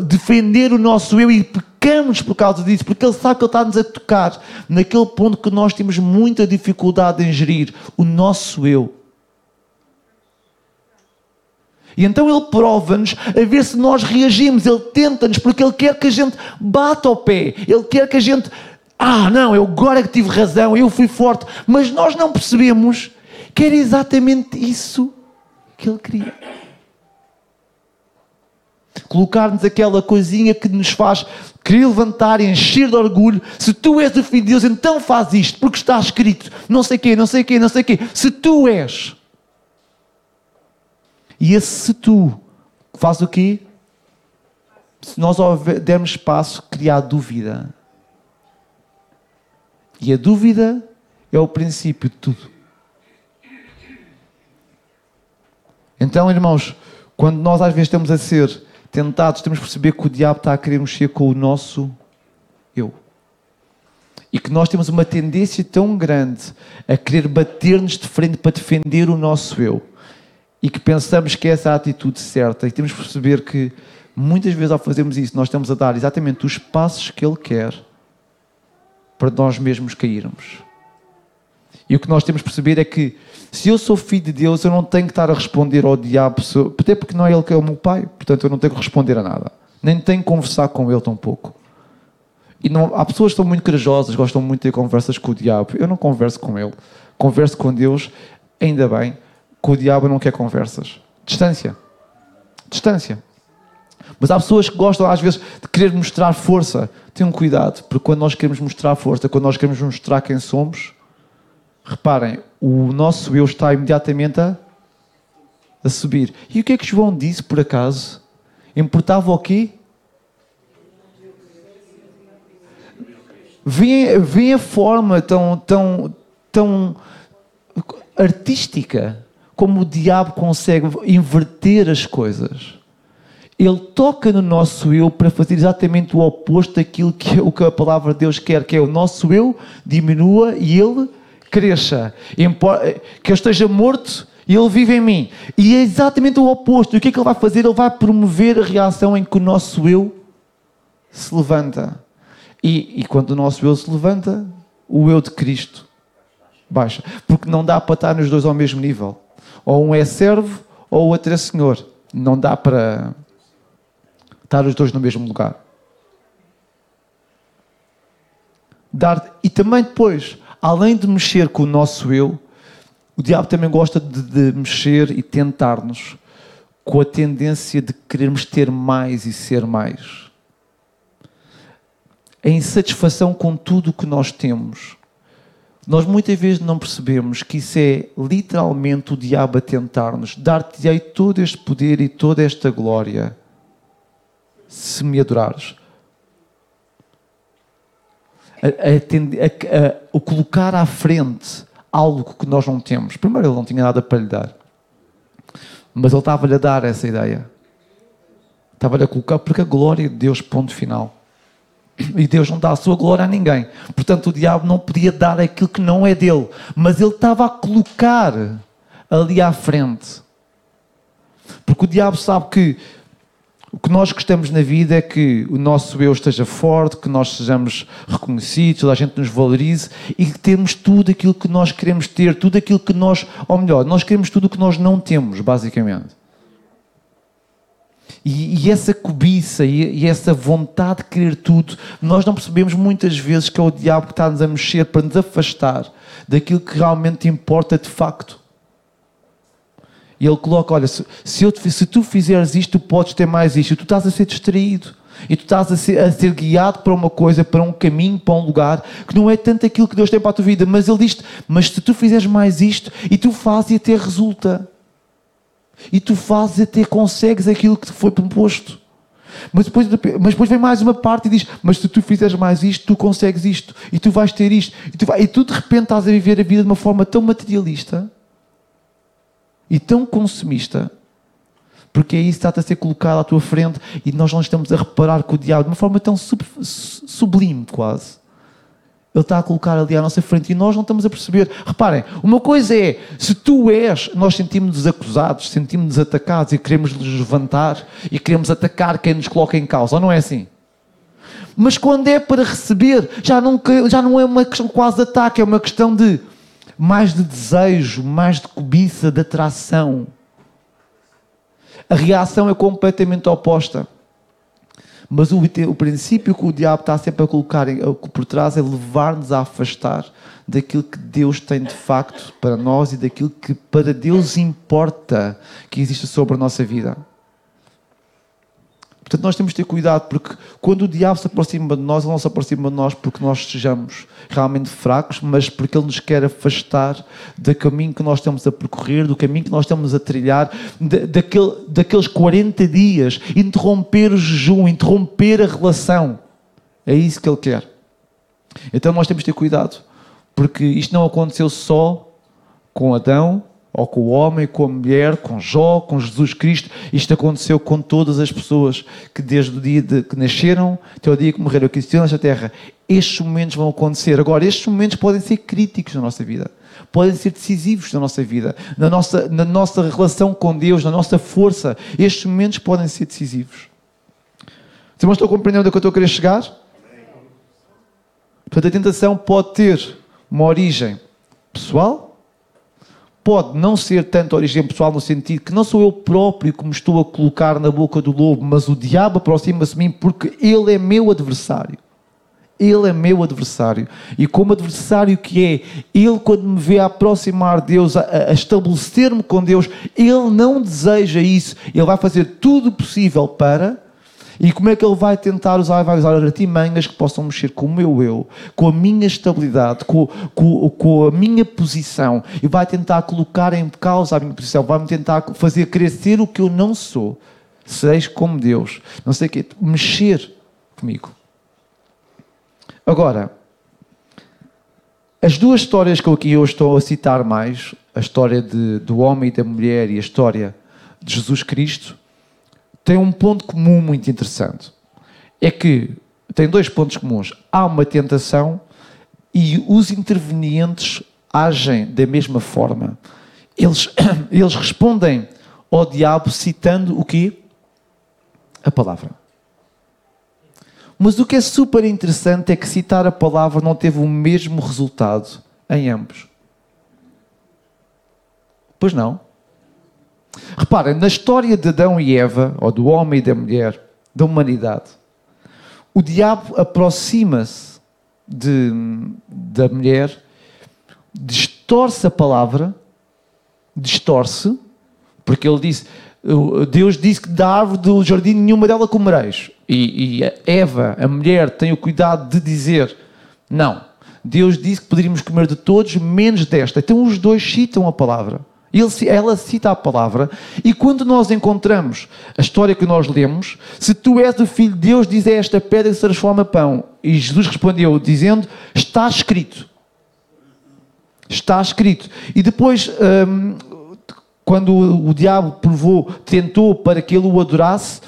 defender o nosso eu e pecamos por causa disso, porque Ele sabe que Ele está-nos a tocar naquele ponto que nós temos muita dificuldade em gerir o nosso eu. E então ele prova-nos a ver se nós reagimos, ele tenta-nos, porque ele quer que a gente bata ao pé, ele quer que a gente, ah, não, eu agora que tive razão, eu fui forte, mas nós não percebemos que era exatamente isso que ele queria. Colocar-nos aquela coisinha que nos faz querer levantar encher de orgulho. Se tu és o filho de Deus, então faz isto, porque está escrito, não sei quê, não sei quê, não sei quê. Se tu és, e esse se tu faz o quê? Se nós dermos espaço, criar dúvida. E a dúvida é o princípio de tudo. Então, irmãos, quando nós às vezes estamos a ser tentados, temos que perceber que o diabo está a querer mexer com o nosso eu. E que nós temos uma tendência tão grande a querer bater-nos de frente para defender o nosso eu e que pensamos que essa é a atitude certa e temos que perceber que muitas vezes ao fazermos isso nós estamos a dar exatamente os passos que Ele quer para nós mesmos cairmos. E o que nós temos que perceber é que se eu sou filho de Deus, eu não tenho que estar a responder ao diabo, até porque não é Ele que é o meu pai, portanto eu não tenho que responder a nada. Nem tenho que conversar com Ele tão pouco. E não, há pessoas que são muito corajosas, gostam muito de ter conversas com o diabo. Eu não converso com Ele. Converso com Deus, ainda bem, que o diabo não quer conversas. Distância. Distância. Mas há pessoas que gostam, às vezes, de querer mostrar força. Tenham cuidado, porque quando nós queremos mostrar força, quando nós queremos mostrar quem somos, reparem, o nosso eu está imediatamente a, a subir. E o que é que João disse, por acaso? Importava o quê? Vem, a forma tão, tão, tão artística como o diabo consegue inverter as coisas. Ele toca no nosso eu para fazer exatamente o oposto daquilo que, é, o que a palavra de Deus quer, que é o nosso eu diminua e ele cresça. Que eu esteja morto e ele vive em mim. E é exatamente o oposto. E o que é que ele vai fazer? Ele vai promover a reação em que o nosso eu se levanta. E, e quando o nosso eu se levanta, o eu de Cristo baixa. Porque não dá para estar nos dois ao mesmo nível. Ou um é servo ou o outro é senhor. Não dá para estar os dois no mesmo lugar. Dar, e também depois, além de mexer com o nosso eu, o diabo também gosta de, de mexer e tentar-nos com a tendência de querermos ter mais e ser mais. A insatisfação com tudo o que nós temos nós muitas vezes não percebemos que isso é literalmente o diabo a tentar-nos, dar-te-ei todo este poder e toda esta glória, se me adorares. A, a, a, o colocar à frente algo que nós não temos. Primeiro, ele não tinha nada para lhe dar, mas ele estava-lhe a dar essa ideia. Estava-lhe a colocar, porque a glória de Deus, ponto final. E Deus não dá a sua glória a ninguém. Portanto, o diabo não podia dar aquilo que não é dele. Mas ele estava a colocar ali à frente. Porque o diabo sabe que o que nós gostamos na vida é que o nosso eu esteja forte, que nós sejamos reconhecidos, a gente nos valorize e que temos tudo aquilo que nós queremos ter, tudo aquilo que nós, ou melhor, nós queremos tudo o que nós não temos, basicamente. E, e essa cobiça e, e, essa vontade de querer tudo, nós não percebemos muitas vezes que é o diabo que está-nos a mexer para nos afastar daquilo que realmente importa de facto. E ele coloca: Olha, se, se, eu, se tu fizeres isto, tu podes ter mais isto. E tu estás a ser distraído. E tu estás a ser, a ser, guiado para uma coisa, para um caminho, para um lugar que não é tanto aquilo que Deus tem para a tua vida. Mas Ele diz Mas se tu fizeres mais isto, e tu fazes e até resulta. E tu fazes até consegues aquilo que te foi proposto. Mas depois, mas depois vem mais uma parte e diz: Mas se tu fizeres mais isto, tu consegues isto, e tu vais ter isto, e tu, vai... e tu de repente estás a viver a vida de uma forma tão materialista e tão consumista, porque é isso que está a ser colocado à tua frente e nós não estamos a reparar que o diabo, de uma forma tão sub, sublime quase, ele está a colocar ali à nossa frente e nós não estamos a perceber. Reparem, uma coisa é, se tu és, nós sentimos-nos acusados, sentimos-nos atacados e queremos nos levantar e queremos atacar quem nos coloca em causa, ou não é assim? Mas quando é para receber, já não, já não é uma questão quase de ataque, é uma questão de mais de desejo, mais de cobiça, de atração. A reação é completamente oposta. Mas o, o princípio que o diabo está sempre a colocar por trás é levar-nos a afastar daquilo que Deus tem de facto para nós e daquilo que para Deus importa que exista sobre a nossa vida. Portanto, nós temos de ter cuidado, porque quando o diabo se aproxima de nós, ele não se aproxima de nós porque nós sejamos realmente fracos, mas porque ele nos quer afastar do caminho que nós estamos a percorrer, do caminho que nós estamos a trilhar, daquele, daqueles 40 dias, interromper o jejum, interromper a relação. É isso que ele quer. Então nós temos de ter cuidado, porque isto não aconteceu só com Adão, ou com o homem, com a mulher, com Jó, com Jesus Cristo. Isto aconteceu com todas as pessoas que desde o dia de, que nasceram até o dia que morreram aqui nesta terra. Estes momentos vão acontecer. Agora, estes momentos podem ser críticos na nossa vida. Podem ser decisivos na nossa vida, na nossa, na nossa relação com Deus, na nossa força. Estes momentos podem ser decisivos. Vocês não estão compreendendo onde é que eu estou a querer chegar? Portanto, a tentação pode ter uma origem pessoal, pode não ser tanto origem pessoal no sentido que não sou eu próprio que me estou a colocar na boca do lobo, mas o diabo aproxima-se de mim porque ele é meu adversário. Ele é meu adversário. E como adversário que é, ele, quando me vê a aproximar de Deus, a, a estabelecer-me com Deus, ele não deseja isso. Ele vai fazer tudo possível para e como é que ele vai tentar usar? Vai usar artimanhas que possam mexer com o meu eu, com a minha estabilidade, com, com, com a minha posição e vai tentar colocar em causa a minha posição, vai-me tentar fazer crescer o que eu não sou. Seja como Deus, não sei o quê, mexer comigo. Agora, as duas histórias que eu aqui hoje estou a citar mais, a história de, do homem e da mulher e a história de Jesus Cristo, tem um ponto comum muito interessante. É que tem dois pontos comuns. Há uma tentação e os intervenientes agem da mesma forma. Eles, eles respondem ao diabo citando o quê? A palavra. Mas o que é super interessante é que citar a palavra não teve o mesmo resultado em ambos. Pois não. Reparem, na história de Adão e Eva, ou do homem e da mulher, da humanidade, o diabo aproxima-se de, da mulher, distorce a palavra, distorce, porque ele disse, Deus disse que da árvore do jardim nenhuma dela comereis. E, e Eva, a mulher, tem o cuidado de dizer, não, Deus disse que poderíamos comer de todos, menos desta. Então os dois citam a palavra. Ele, ela cita a palavra, e quando nós encontramos a história que nós lemos, se tu és o filho de Deus, diz esta pedra que se transforma pão. E Jesus respondeu, dizendo: Está escrito. Está escrito. E depois, hum, quando o diabo provou, tentou para que ele o adorasse,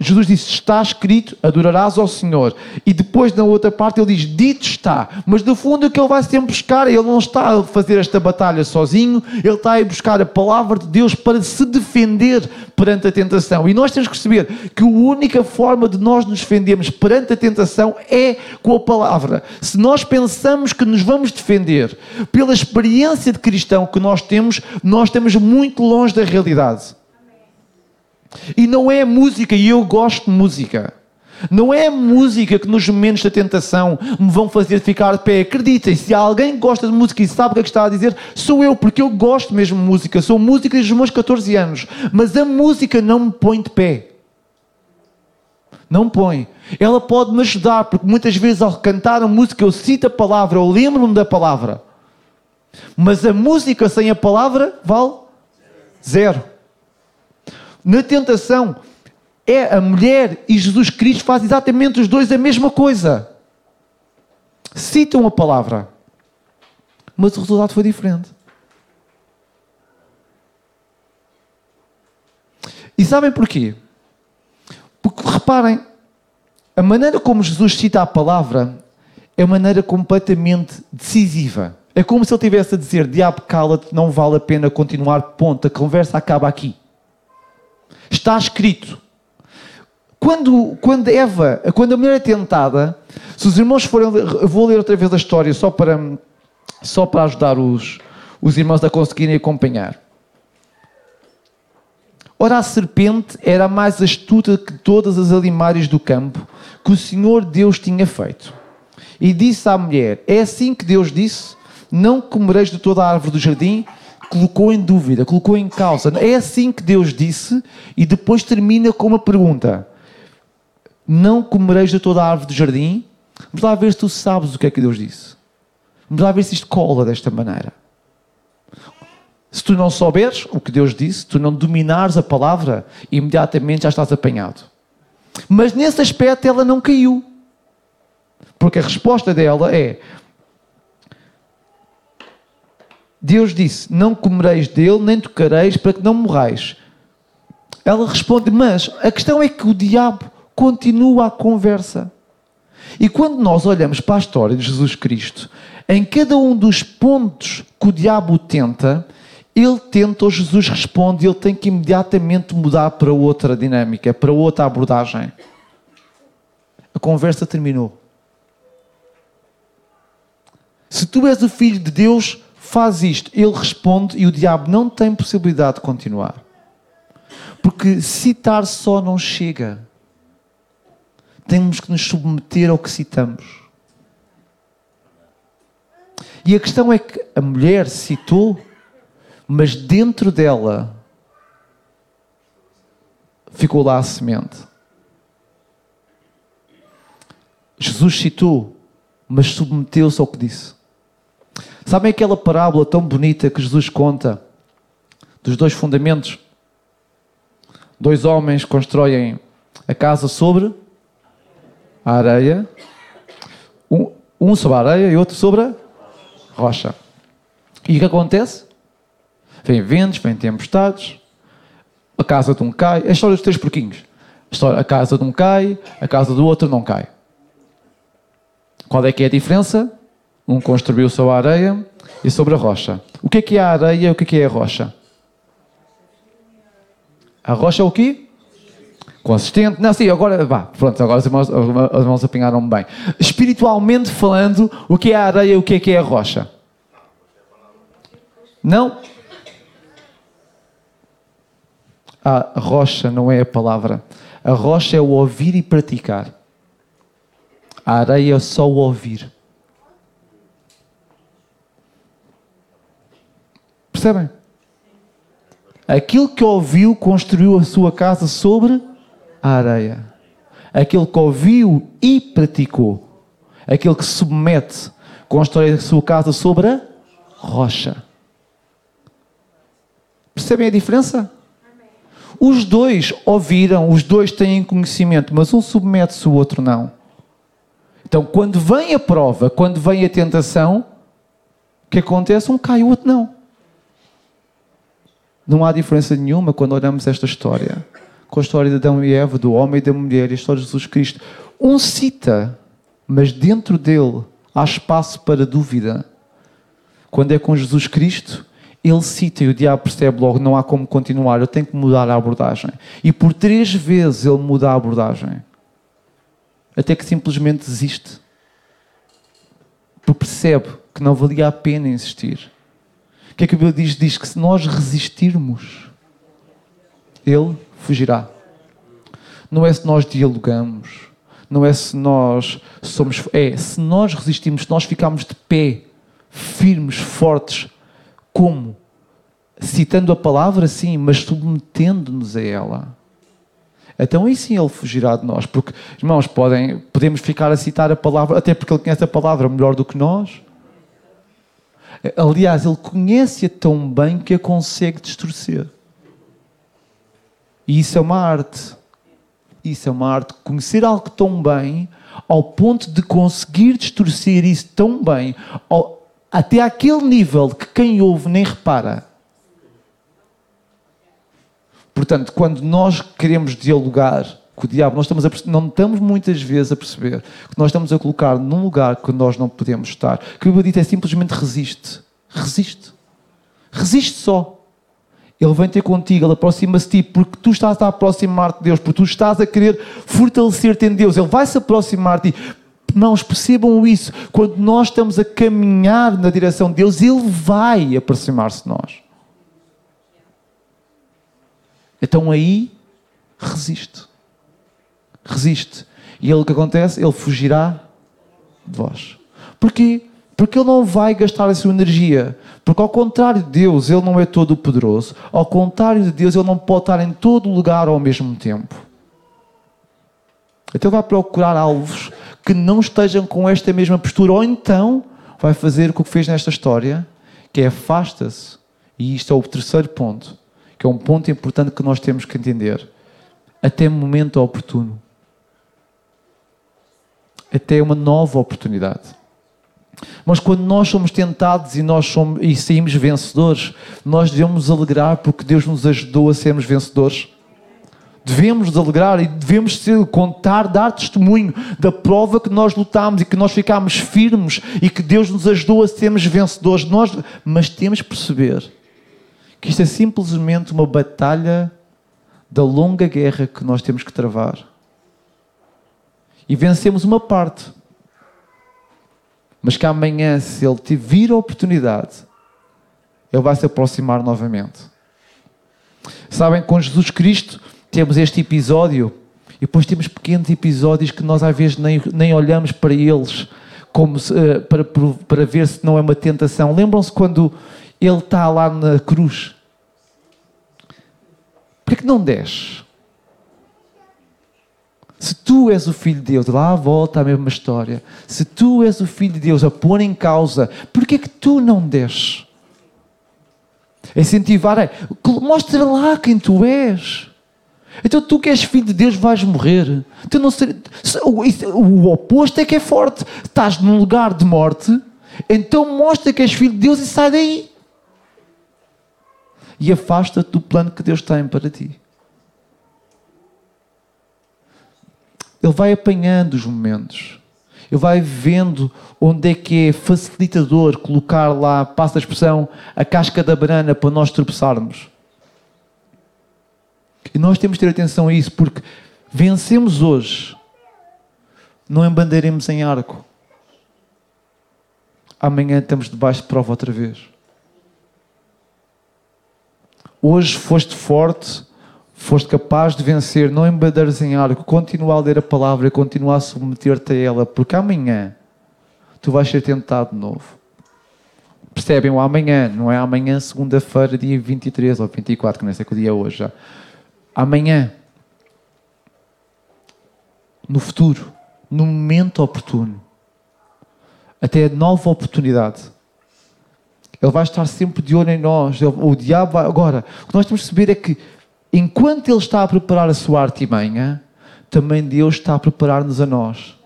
Jesus disse: Está escrito, adorarás ao Senhor. E depois, na outra parte, ele diz: Dito está. Mas no fundo, o que ele vai sempre buscar, ele não está a fazer esta batalha sozinho, ele está a buscar a palavra de Deus para se defender perante a tentação. E nós temos que perceber que a única forma de nós nos defendermos perante a tentação é com a palavra. Se nós pensamos que nos vamos defender pela experiência de cristão que nós temos, nós estamos muito longe da realidade. E não é música, e eu gosto de música. Não é música que nos momentos da tentação me vão fazer ficar de pé. Acreditem, se alguém gosta de música e sabe o que é que está a dizer, sou eu, porque eu gosto mesmo de música. Sou música desde os meus 14 anos. Mas a música não me põe de pé. Não põe. Ela pode me ajudar, porque muitas vezes ao cantar a música eu cito a palavra, eu lembro-me da palavra. Mas a música sem a palavra vale zero. Na tentação, é a mulher e Jesus Cristo faz exatamente os dois a mesma coisa. Citam a palavra, mas o resultado foi diferente. E sabem porquê? Porque reparem, a maneira como Jesus cita a palavra é uma maneira completamente decisiva. É como se ele estivesse a dizer: Diabo, cala-te, não vale a pena continuar, ponto, a conversa acaba aqui. Está escrito. Quando, quando Eva, quando a mulher é tentada, se os irmãos forem, eu vou ler outra vez a história só para, só para ajudar os, os irmãos a conseguirem acompanhar. Ora, a serpente era mais astuta que todas as animais do campo que o Senhor Deus tinha feito. E disse à mulher: É assim que Deus disse: Não comereis de toda a árvore do jardim. Colocou em dúvida, colocou em causa. É assim que Deus disse, e depois termina com uma pergunta: não comereis de toda a árvore do jardim. Vamos lá ver se tu sabes o que é que Deus disse. Vamos lá ver se isto cola desta maneira. Se tu não souberes o que Deus disse, tu não dominares a palavra, imediatamente já estás apanhado. Mas nesse aspecto ela não caiu. Porque a resposta dela é: Deus disse: Não comereis dele, nem tocareis, para que não morrais. Ela responde: Mas a questão é que o diabo continua a conversa. E quando nós olhamos para a história de Jesus Cristo, em cada um dos pontos que o diabo tenta, ele tenta ou Jesus responde, ele tem que imediatamente mudar para outra dinâmica, para outra abordagem. A conversa terminou. Se tu és o filho de Deus, faz isto. Ele responde e o diabo não tem possibilidade de continuar. Porque citar só não chega temos que nos submeter ao que citamos. E a questão é que a mulher citou, mas dentro dela ficou lá a semente. Jesus citou, mas submeteu-se ao que disse. Sabem aquela parábola tão bonita que Jesus conta dos dois fundamentos? Dois homens constroem a casa sobre a areia, um, sobre a areia e outro sobre a rocha. E o que acontece? Vem ventos, vem tempestades, a casa de um cai, a história dos três porquinhos. A, a casa de um cai, a casa do outro não cai. Qual é que é a diferença? Um construiu sobre a areia e sobre a rocha. O que é que é a areia e o que é que é a rocha? A rocha é o quê? consistente. Não, sim, agora, vá, pronto, agora os irmãos, os irmãos apanharam bem. Espiritualmente falando, o que é a areia e o que é que é a rocha? Não? A rocha não é a palavra. A rocha é o ouvir e praticar. A areia é só o ouvir. Percebem? Aquilo que ouviu construiu a sua casa sobre a areia. Aquele que ouviu e praticou. Aquele que submete, constrói a sua casa sobre a rocha. Percebem a diferença? Os dois ouviram, os dois têm conhecimento, mas um submete-se, o outro não. Então, quando vem a prova, quando vem a tentação, o que acontece? Um cai, o outro não. Não há diferença nenhuma quando olhamos esta história com a história de Adão e Eva, do homem e da mulher e a história de Jesus Cristo. Um cita, mas dentro dele há espaço para dúvida. Quando é com Jesus Cristo, ele cita e o diabo percebe logo: não há como continuar, eu tenho que mudar a abordagem. E por três vezes ele muda a abordagem, até que simplesmente desiste. Porque percebe que não valia a pena insistir. Que é que a Bíblia diz? Diz que se nós resistirmos, ele fugirá. Não é se nós dialogamos, não é se nós somos. É se nós resistimos, se nós ficarmos de pé, firmes, fortes. Como? Citando a palavra, sim, mas submetendo-nos a ela. Então aí sim ele fugirá de nós. Porque, irmãos, podem, podemos ficar a citar a palavra, até porque ele conhece a palavra melhor do que nós. Aliás, ele conhece-a tão bem que a consegue distorcer. E isso é uma arte. Isso é uma arte. Conhecer algo tão bem, ao ponto de conseguir distorcer isso tão bem, ao, até aquele nível que quem ouve nem repara. Portanto, quando nós queremos dialogar com o diabo, nós estamos a, não estamos muitas vezes a perceber que nós estamos a colocar num lugar que nós não podemos estar. Que o diz é simplesmente resiste. Resiste. Resiste só. Ele vem ter contigo, ele aproxima-se de ti porque tu estás a aproximar-te de Deus, porque tu estás a querer fortalecer-te em Deus. Ele vai se aproximar de ti. Irmãos, percebam isso. Quando nós estamos a caminhar na direção de Deus, Ele vai aproximar-se de nós. Então aí, resiste. Resiste. E ele o que acontece? Ele fugirá de vós. Porquê? Porque ele não vai gastar a sua energia. Porque, ao contrário de Deus, ele não é todo poderoso. Ao contrário de Deus, ele não pode estar em todo lugar ao mesmo tempo. Então, vai procurar alvos que não estejam com esta mesma postura. Ou então, vai fazer o que fez nesta história, que é afasta-se. E isto é o terceiro ponto, que é um ponto importante que nós temos que entender. Até momento oportuno. Até uma nova oportunidade. Mas quando nós somos tentados e nós somos, e saímos vencedores, nós devemos nos alegrar porque Deus nos ajudou a sermos vencedores. Devemos nos alegrar e devemos contar, dar testemunho da prova que nós lutámos e que nós ficámos firmes e que Deus nos ajudou a sermos vencedores. Nós, mas temos que perceber que isto é simplesmente uma batalha da longa guerra que nós temos que travar. E vencemos uma parte mas que amanhã, se ele tiver a oportunidade, ele vai se aproximar novamente. Sabem, com Jesus Cristo temos este episódio e depois temos pequenos episódios que nós às vezes nem, nem olhamos para eles como se, uh, para, para ver se não é uma tentação. Lembram-se quando ele está lá na cruz? Por que não desce? Se tu és o Filho de Deus, lá volta a mesma história. Se tu és o Filho de Deus a pôr em causa, porquê é que tu não desces? Incentivar é, mostra lá quem tu és. Então tu que és filho de Deus vais morrer. Tu não ser, o oposto é que é forte. Estás num lugar de morte, então mostra que és filho de Deus e sai daí. E afasta-te do plano que Deus tem para ti. Ele vai apanhando os momentos. Ele vai vendo onde é que é facilitador colocar lá, passa a expressão, a casca da banana para nós tropeçarmos. E nós temos que ter atenção a isso, porque vencemos hoje, não embandeiremos em arco. Amanhã estamos debaixo de prova outra vez. Hoje foste forte, foste capaz de vencer, não embadares em arco, continua a ler a palavra, continua a submeter-te a ela, porque amanhã tu vais ser tentado de novo. Percebem? O amanhã, não é amanhã, segunda-feira, dia 23 ou 24, que não sei que dia é hoje já. Amanhã, no futuro, no momento oportuno, até a nova oportunidade. Ele vai estar sempre de olho em nós. o diabo vai... Agora, o que nós temos de perceber é que enquanto Ele está a preparar a sua artimanha, também Deus está a preparar-nos a nós.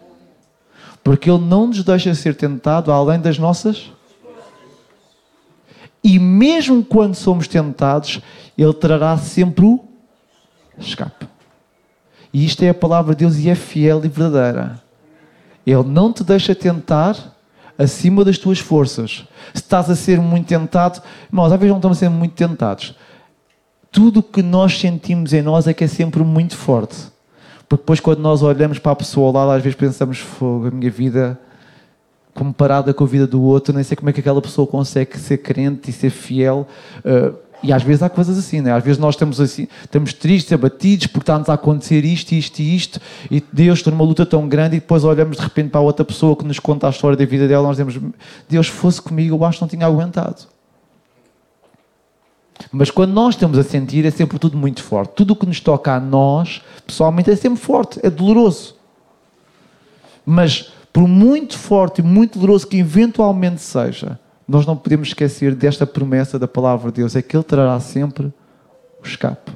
Porque Ele não nos deixa ser tentado além das nossas. E mesmo quando somos tentados, Ele trará sempre o escape. E isto é a palavra de Deus e é fiel e verdadeira. Ele não te deixa tentar acima das tuas forças. Se estás a ser muito tentado, irmãos, às vezes não estamos a ser muito tentados tudo o que nós sentimos em nós é que é sempre muito forte. Porque depois, quando nós olhamos para a pessoa ao lado, às vezes pensamos: fogo, a minha vida comparada com a vida do outro, nem sei como é que aquela pessoa consegue ser crente e ser fiel. Uh, E às vezes há coisas assim, né? Às vezes nós estamos assim, estamos tristes, abatidos porque está-nos a acontecer isto, isto e isto, e Deus está numa luta tão grande, e depois olhamos de repente para a outra pessoa que nos conta a história da vida dela, nós dizemos, Deus fosse comigo, eu acho que não tinha aguentado. Mas quando nós estamos a sentir, é sempre tudo muito forte. Tudo o que nos toca a nós, pessoalmente, é sempre forte, é doloroso. Mas, por muito forte e muito doloroso que eventualmente seja, nós não podemos esquecer desta promessa da palavra de Deus: é que Ele trará sempre o escape.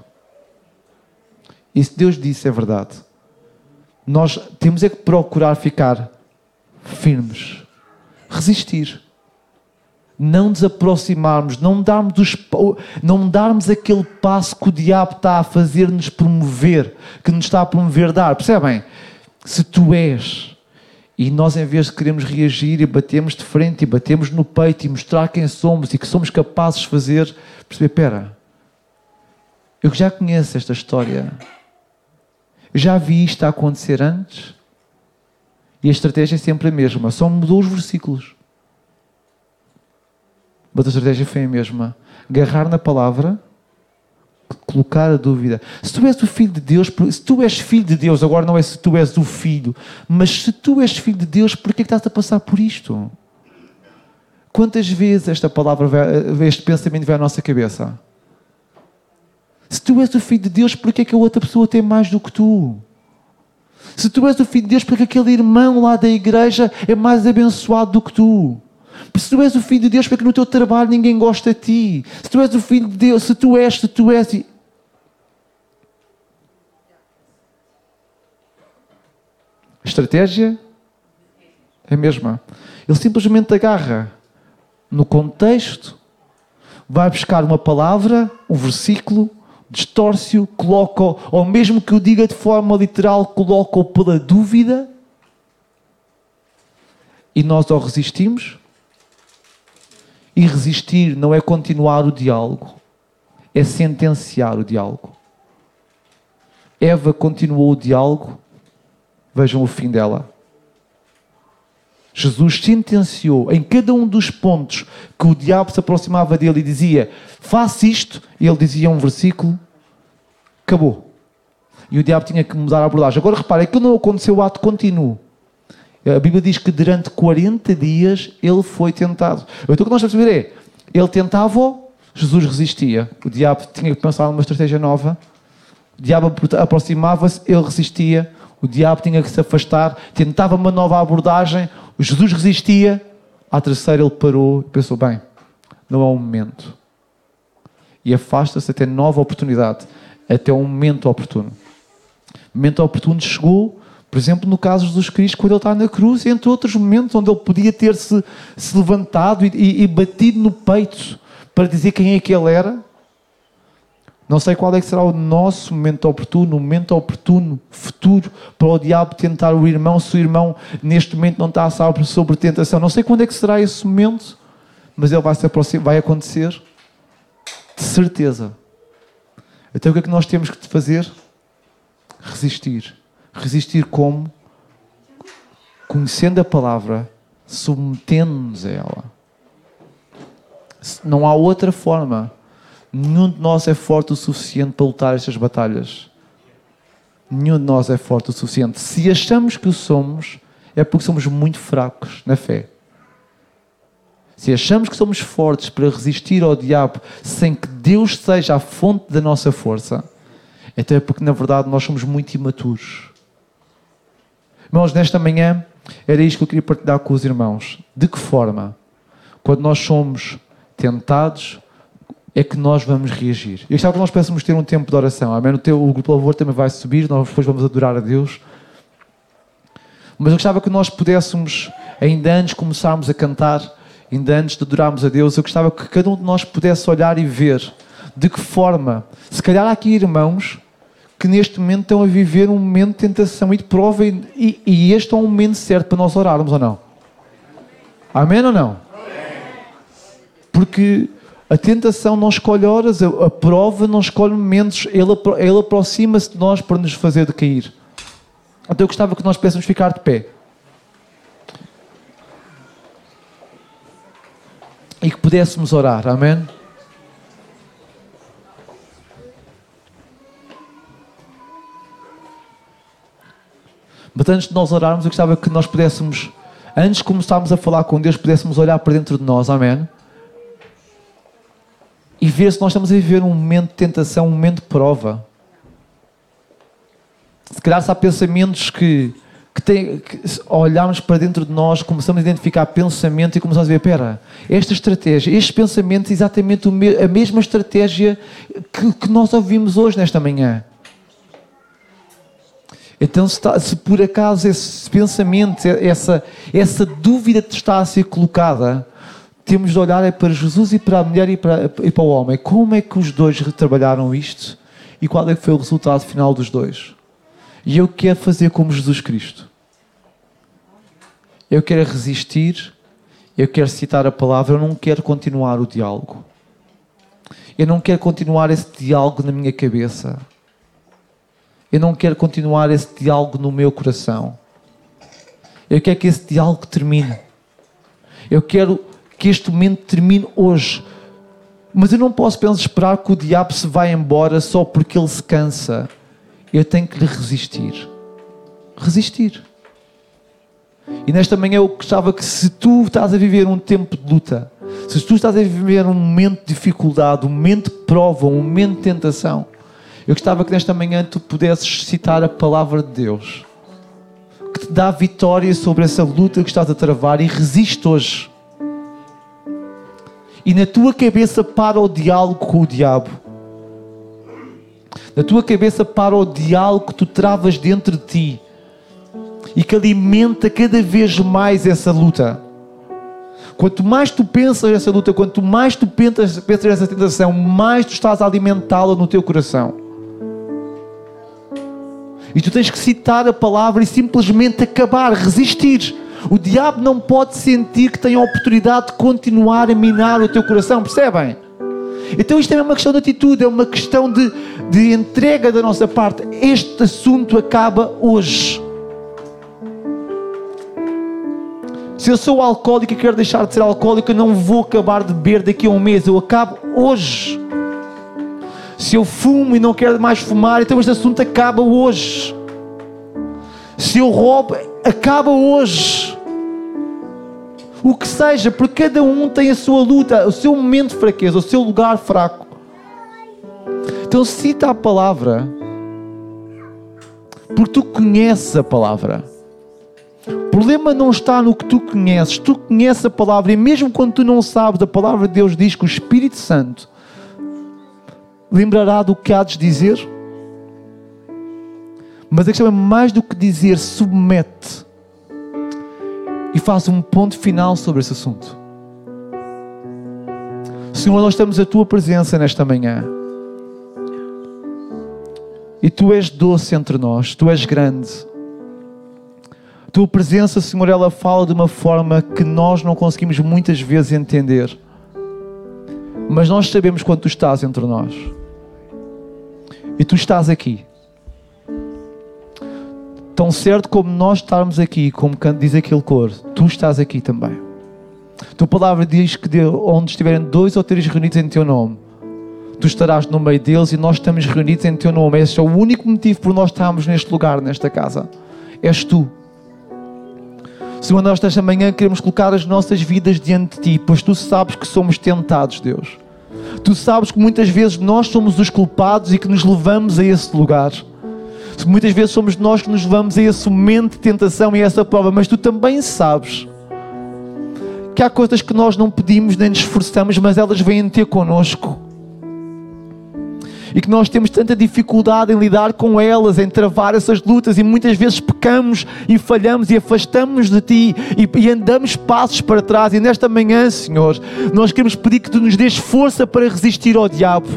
E se Deus disse, é verdade. Nós temos é que procurar ficar firmes, resistir não nos aproximarmos, não darmos, os, não darmos aquele passo que o diabo está a fazer-nos promover, que nos está a promover dar. Percebem? Se tu és, e nós em vez de queremos reagir e batemos de frente e batemos no peito e mostrar quem somos e que somos capazes de fazer, perceber, espera, eu já conheço esta história, já vi isto a acontecer antes, e a estratégia é sempre a mesma, só mudou os versículos. Mas a estratégia foi a mesma. Agarrar na palavra, colocar a dúvida. Se tu és o filho de Deus, se tu és filho de Deus, agora não é se tu és o filho, mas se tu és filho de Deus, por que estás a passar por isto? Quantas vezes esta palavra, este pensamento vem à nossa cabeça? Se tu és o filho de Deus, por que é que a outra pessoa tem mais do que tu? Se tu és o filho de Deus, porque aquele irmão lá da igreja é mais abençoado do que tu? Se tu és o filho de Deus, porque no teu trabalho ninguém gosta de ti. Se tu és o filho de Deus, se tu és, se tu és. A estratégia é a mesma. Ele simplesmente agarra no contexto, vai buscar uma palavra, um versículo, distorce-o, coloca-o, ou mesmo que o diga de forma literal, coloca-o pela dúvida, e nós ou resistimos, e resistir não é continuar o diálogo, é sentenciar o diálogo. Eva continuou o diálogo, vejam o fim dela. Jesus sentenciou em cada um dos pontos que o diabo se aproximava dele e dizia: Faça isto, e ele dizia um versículo, acabou. E o diabo tinha que mudar a abordagem. Agora repare, aquilo não aconteceu o ato contínuo. A Bíblia diz que durante 40 dias ele foi tentado. Então o que nós temos que ver é, ele tentava, Jesus resistia. O diabo tinha que pensar numa estratégia nova. O diabo aproximava-se, ele resistia. O diabo tinha que se afastar, tentava uma nova abordagem. Jesus resistia. À terceira ele parou e pensou, bem, não é o momento. E afasta-se até nova oportunidade, até um momento oportuno. O momento oportuno chegou, por exemplo, no caso de Jesus Cristo, quando ele está na cruz, entre outros momentos onde ele podia ter-se se levantado e, e, e, batido no peito para dizer quem é que ele era. Não sei qual é que será o nosso momento oportuno, o momento oportuno, futuro, para o diabo tentar o irmão, se o irmão neste momento não está a saber sobre tentação. Não sei quando é que será esse momento, mas ele vai, se vai acontecer, de certeza. Então o que é que nós temos que fazer? Resistir Resistir como? Conhecendo a palavra, submetendo-nos a ela. Não há outra forma. Nenhum de nós é forte o suficiente para lutar estas batalhas. Nenhum de nós é forte o suficiente. Se achamos que o somos, é porque somos muito fracos na fé. Se achamos que somos fortes para resistir ao diabo sem que Deus seja a fonte da nossa força, então é porque na verdade nós somos muito imaturos. Irmãos, nesta manhã era isto que eu queria partilhar com os irmãos. De que forma, quando nós somos tentados, é que nós vamos reagir? Eu estava que nós pudéssemos ter um tempo de oração. Amém? O, teu, o grupo louvor também vai subir, nós depois vamos adorar a Deus. Mas eu gostava que nós pudéssemos, ainda antes de começarmos a cantar, ainda antes de adorarmos a Deus, eu gostava que cada um de nós pudesse olhar e ver de que forma, se calhar há aqui irmãos que neste momento estão a viver um momento de tentação e de prova, e, e este é um momento certo para nós orarmos ou não? Amém ou não? Porque a tentação não escolhe horas, a, a prova não escolhe momentos, ele, ele aproxima-se de nós para nos fazer decair. Então eu gostava que nós pudéssemos ficar de pé. E que pudéssemos orar, amém? Mas antes de nós orarmos, eu gostava que nós pudéssemos, antes de começarmos a falar com Deus, pudéssemos olhar para dentro de nós, amém? E ver se nós estamos a viver um momento de tentação, um momento de prova. Se calhar se há pensamentos que, que, tem, que olharmos para dentro de nós, começamos a identificar pensamentos e começamos a ver, espera, esta estratégia, estes pensamentos, exatamente a mesma estratégia que, que nós ouvimos hoje, nesta manhã. Então, se, está, se, por acaso esse pensamento, essa, essa dúvida te está a ser colocada, temos de olhar é para Jesus e para a mulher e para, e para o homem. Como é que os dois trabalharam isto? E qual é que foi o resultado final dos dois? E eu quero fazer como Jesus Cristo. Eu quero resistir, eu quero citar a palavra, eu não quero continuar o diálogo. Eu não quero continuar esse diálogo na minha cabeça. Eu não quero continuar esse diálogo no meu coração. Eu quero que esse diálogo termine. Eu quero que este momento termine hoje. Mas eu não posso apenas esperar que o diabo se vá embora só porque ele se cansa. Eu tenho que lhe resistir. Resistir. E nesta manhã eu gostava que se tu estás a viver um tempo de luta, se tu estás a viver um momento de dificuldade, um momento de prova, um momento de tentação, eu gostava que nesta manhã tu pudesses citar a palavra de Deus, que te dá vitória sobre essa luta que estás a travar e resiste hoje. E na tua cabeça para o diálogo com o diabo. Na tua cabeça para o diálogo que tu travas dentro de ti e que alimenta cada vez mais essa luta. Quanto mais tu pensas nessa luta, quanto mais tu pensas, nessa tentação, mais tu estás a alimentá-la no teu coração. E tu tens que citar a palavra e simplesmente acabar, resistir. O diabo não pode sentir que tem a oportunidade de continuar a minar o teu coração, percebem? Então isto é uma questão de atitude, é uma questão de, de entrega da nossa parte. Este assunto acaba hoje. Se eu sou alcoólico e quero deixar de ser alcoólico, eu não vou acabar de beber daqui a um mês, eu acabo hoje se eu fumo e não quero mais fumar, então este assunto acaba hoje. Se eu roubo, acaba hoje. O que seja, porque cada um tem a sua luta, o seu momento de fraqueza, o seu lugar fraco. Então cita a palavra, porque tu conheces a palavra. O problema não está no que tu conheces, tu conheces a palavra, e mesmo quando tu não sabes, a palavra de Deus diz que o Espírito Santo lembrará do que há de dizer. Mas a questão é mais do que dizer, submete e faz um ponto final sobre esse assunto. Senhor, nós estamos a tua presença nesta manhã. E tu és doce entre nós, tu és grande. Tua presença, Senhor, ela fala de uma forma que nós não conseguimos muitas vezes entender. Mas nós sabemos quando tu estás entre nós. E tu estás aqui. Tão certo como nós estarmos aqui, como diz aquele cor, tu estás aqui também. Tua palavra diz que de onde estiverem dois ou três reunidos em teu nome, tu estarás no meio deles e nós estamos reunidos em teu nome. Esse é o único motivo por nós estarmos neste lugar, nesta casa. És tu. Senhor, nós esta manhã queremos colocar as nossas vidas diante de ti, pois tu sabes que somos tentados, Deus. Tu sabes que muitas vezes nós somos os culpados e que nos levamos a esse lugar. Muitas vezes somos nós que nos levamos a esse momento de tentação e a essa prova, mas tu também sabes que há coisas que nós não pedimos nem nos esforçamos, mas elas vêm ter connosco e que nós temos tanta dificuldade em lidar com elas, em travar essas lutas e muitas vezes pecamos e falhamos e afastamos de Ti e, e andamos passos para trás. E nesta manhã, Senhor, nós queremos pedir que Tu nos dês força para resistir ao diabo.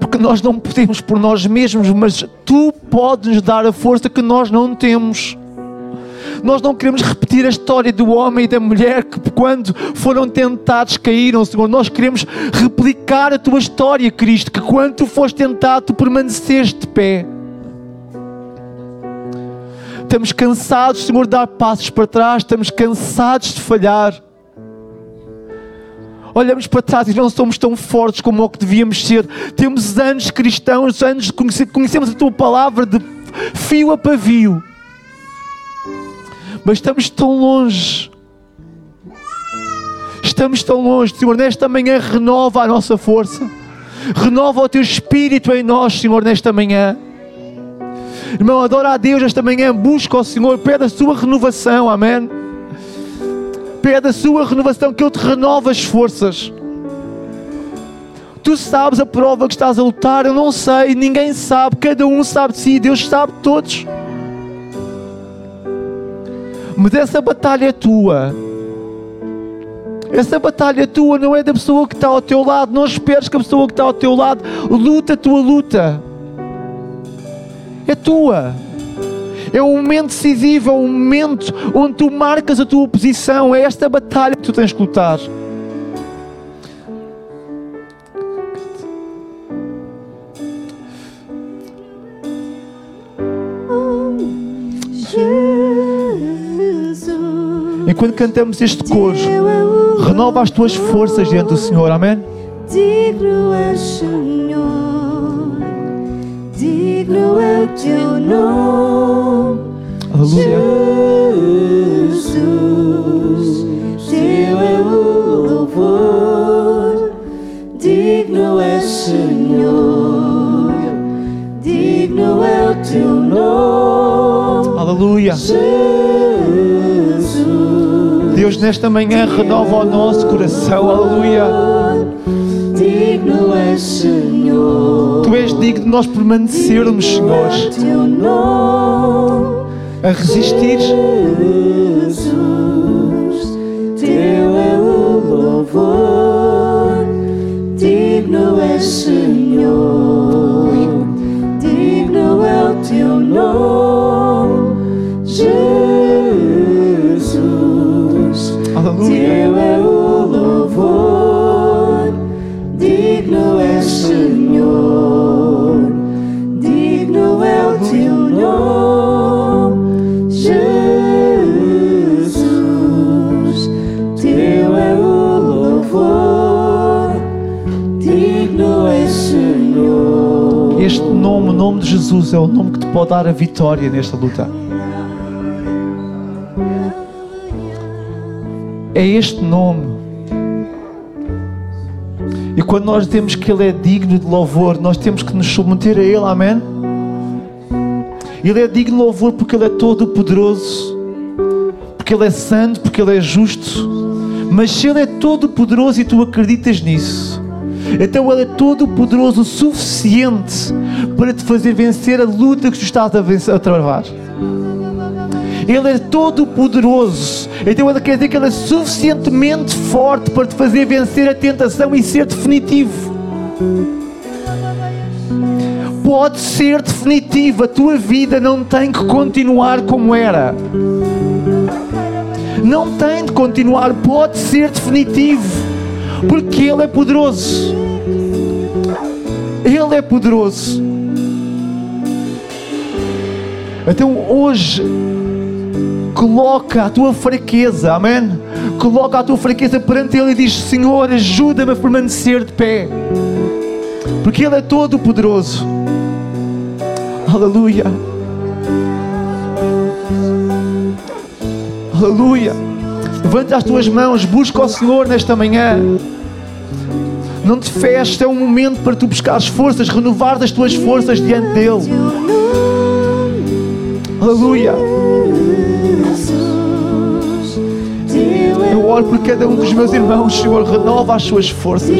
Porque nós não podemos por nós mesmos, mas Tu podes nos dar a força que nós não temos. Nós não queremos repetir a história do homem e da mulher que, quando foram tentados, caíram, Senhor. Nós queremos replicar a tua história, Cristo, que quando tu foste tentado, tu permaneceste de pé. Estamos cansados, Senhor, de dar passos para trás, estamos cansados de falhar. Olhamos para trás e não somos tão fortes como o que devíamos ser. Temos anos cristãos, anos de conhecer, conhecemos a tua palavra de fio a pavio. Mas estamos tão longe. Estamos tão longe, Senhor. Nesta manhã, renova a nossa força. Renova o teu espírito em nós, Senhor, nesta manhã. Irmão, adora a Deus esta manhã, busca o Senhor, pede a sua renovação, amém. Pede a sua renovação, que Ele te renova as forças. Tu sabes a prova que estás a lutar, eu não sei, ninguém sabe, cada um sabe de si, Deus sabe de todos. Mas essa batalha é tua. Essa batalha é tua, não é da pessoa que está ao teu lado. Não esperes que a pessoa que está ao teu lado luta a tua luta. É tua. É um momento decisivo, é um momento onde tu marcas a tua posição. É esta batalha que tu tens que lutar. Enquanto cantamos este coro, renova as tuas forças diante do Senhor, amém? Digno é o Senhor, digno é o teu nome, Aleluia. Jesus. Teu é o louvor, digno é Senhor, digno é o teu nome, Aleluia. Jesus. Deus, nesta manhã, renova o nosso coração. Aleluia. Digno é o Senhor. Tu és digno de nós permanecermos, Senhor, a resistir. Jesus, Teu é o louvor, digno é Senhor, digno é o Teu nome, Este nome, o nome de Jesus, é o nome que te pode dar a vitória nesta luta. É este nome. E quando nós dizemos que Ele é digno de louvor, nós temos que nos submeter a Ele, amém? Ele é digno de louvor porque Ele é todo poderoso, porque Ele é santo, porque Ele é justo. Mas se Ele é todo poderoso e tu acreditas nisso, então Ele é todo poderoso o suficiente para te fazer vencer a luta que tu estás a, vencer, a travar. Ele é todo poderoso. Então ele quer dizer que ele é suficientemente forte para te fazer vencer a tentação e ser definitivo. Pode ser definitivo. A tua vida não tem que continuar como era. Não tem de continuar. Pode ser definitivo. Porque Ele é poderoso. Ele é poderoso. Então hoje coloca a tua fraqueza, amém? Coloca a tua fraqueza perante Ele e diz: Senhor, ajuda-me a permanecer de pé, porque Ele é todo poderoso. Aleluia, aleluia. Levanta as tuas mãos, busca o Senhor nesta manhã. Não te feches, é um momento para tu buscares forças, renovar as tuas forças diante dEle. Aleluia. Eu oro por cada um dos meus irmãos, Senhor, renova as suas forças.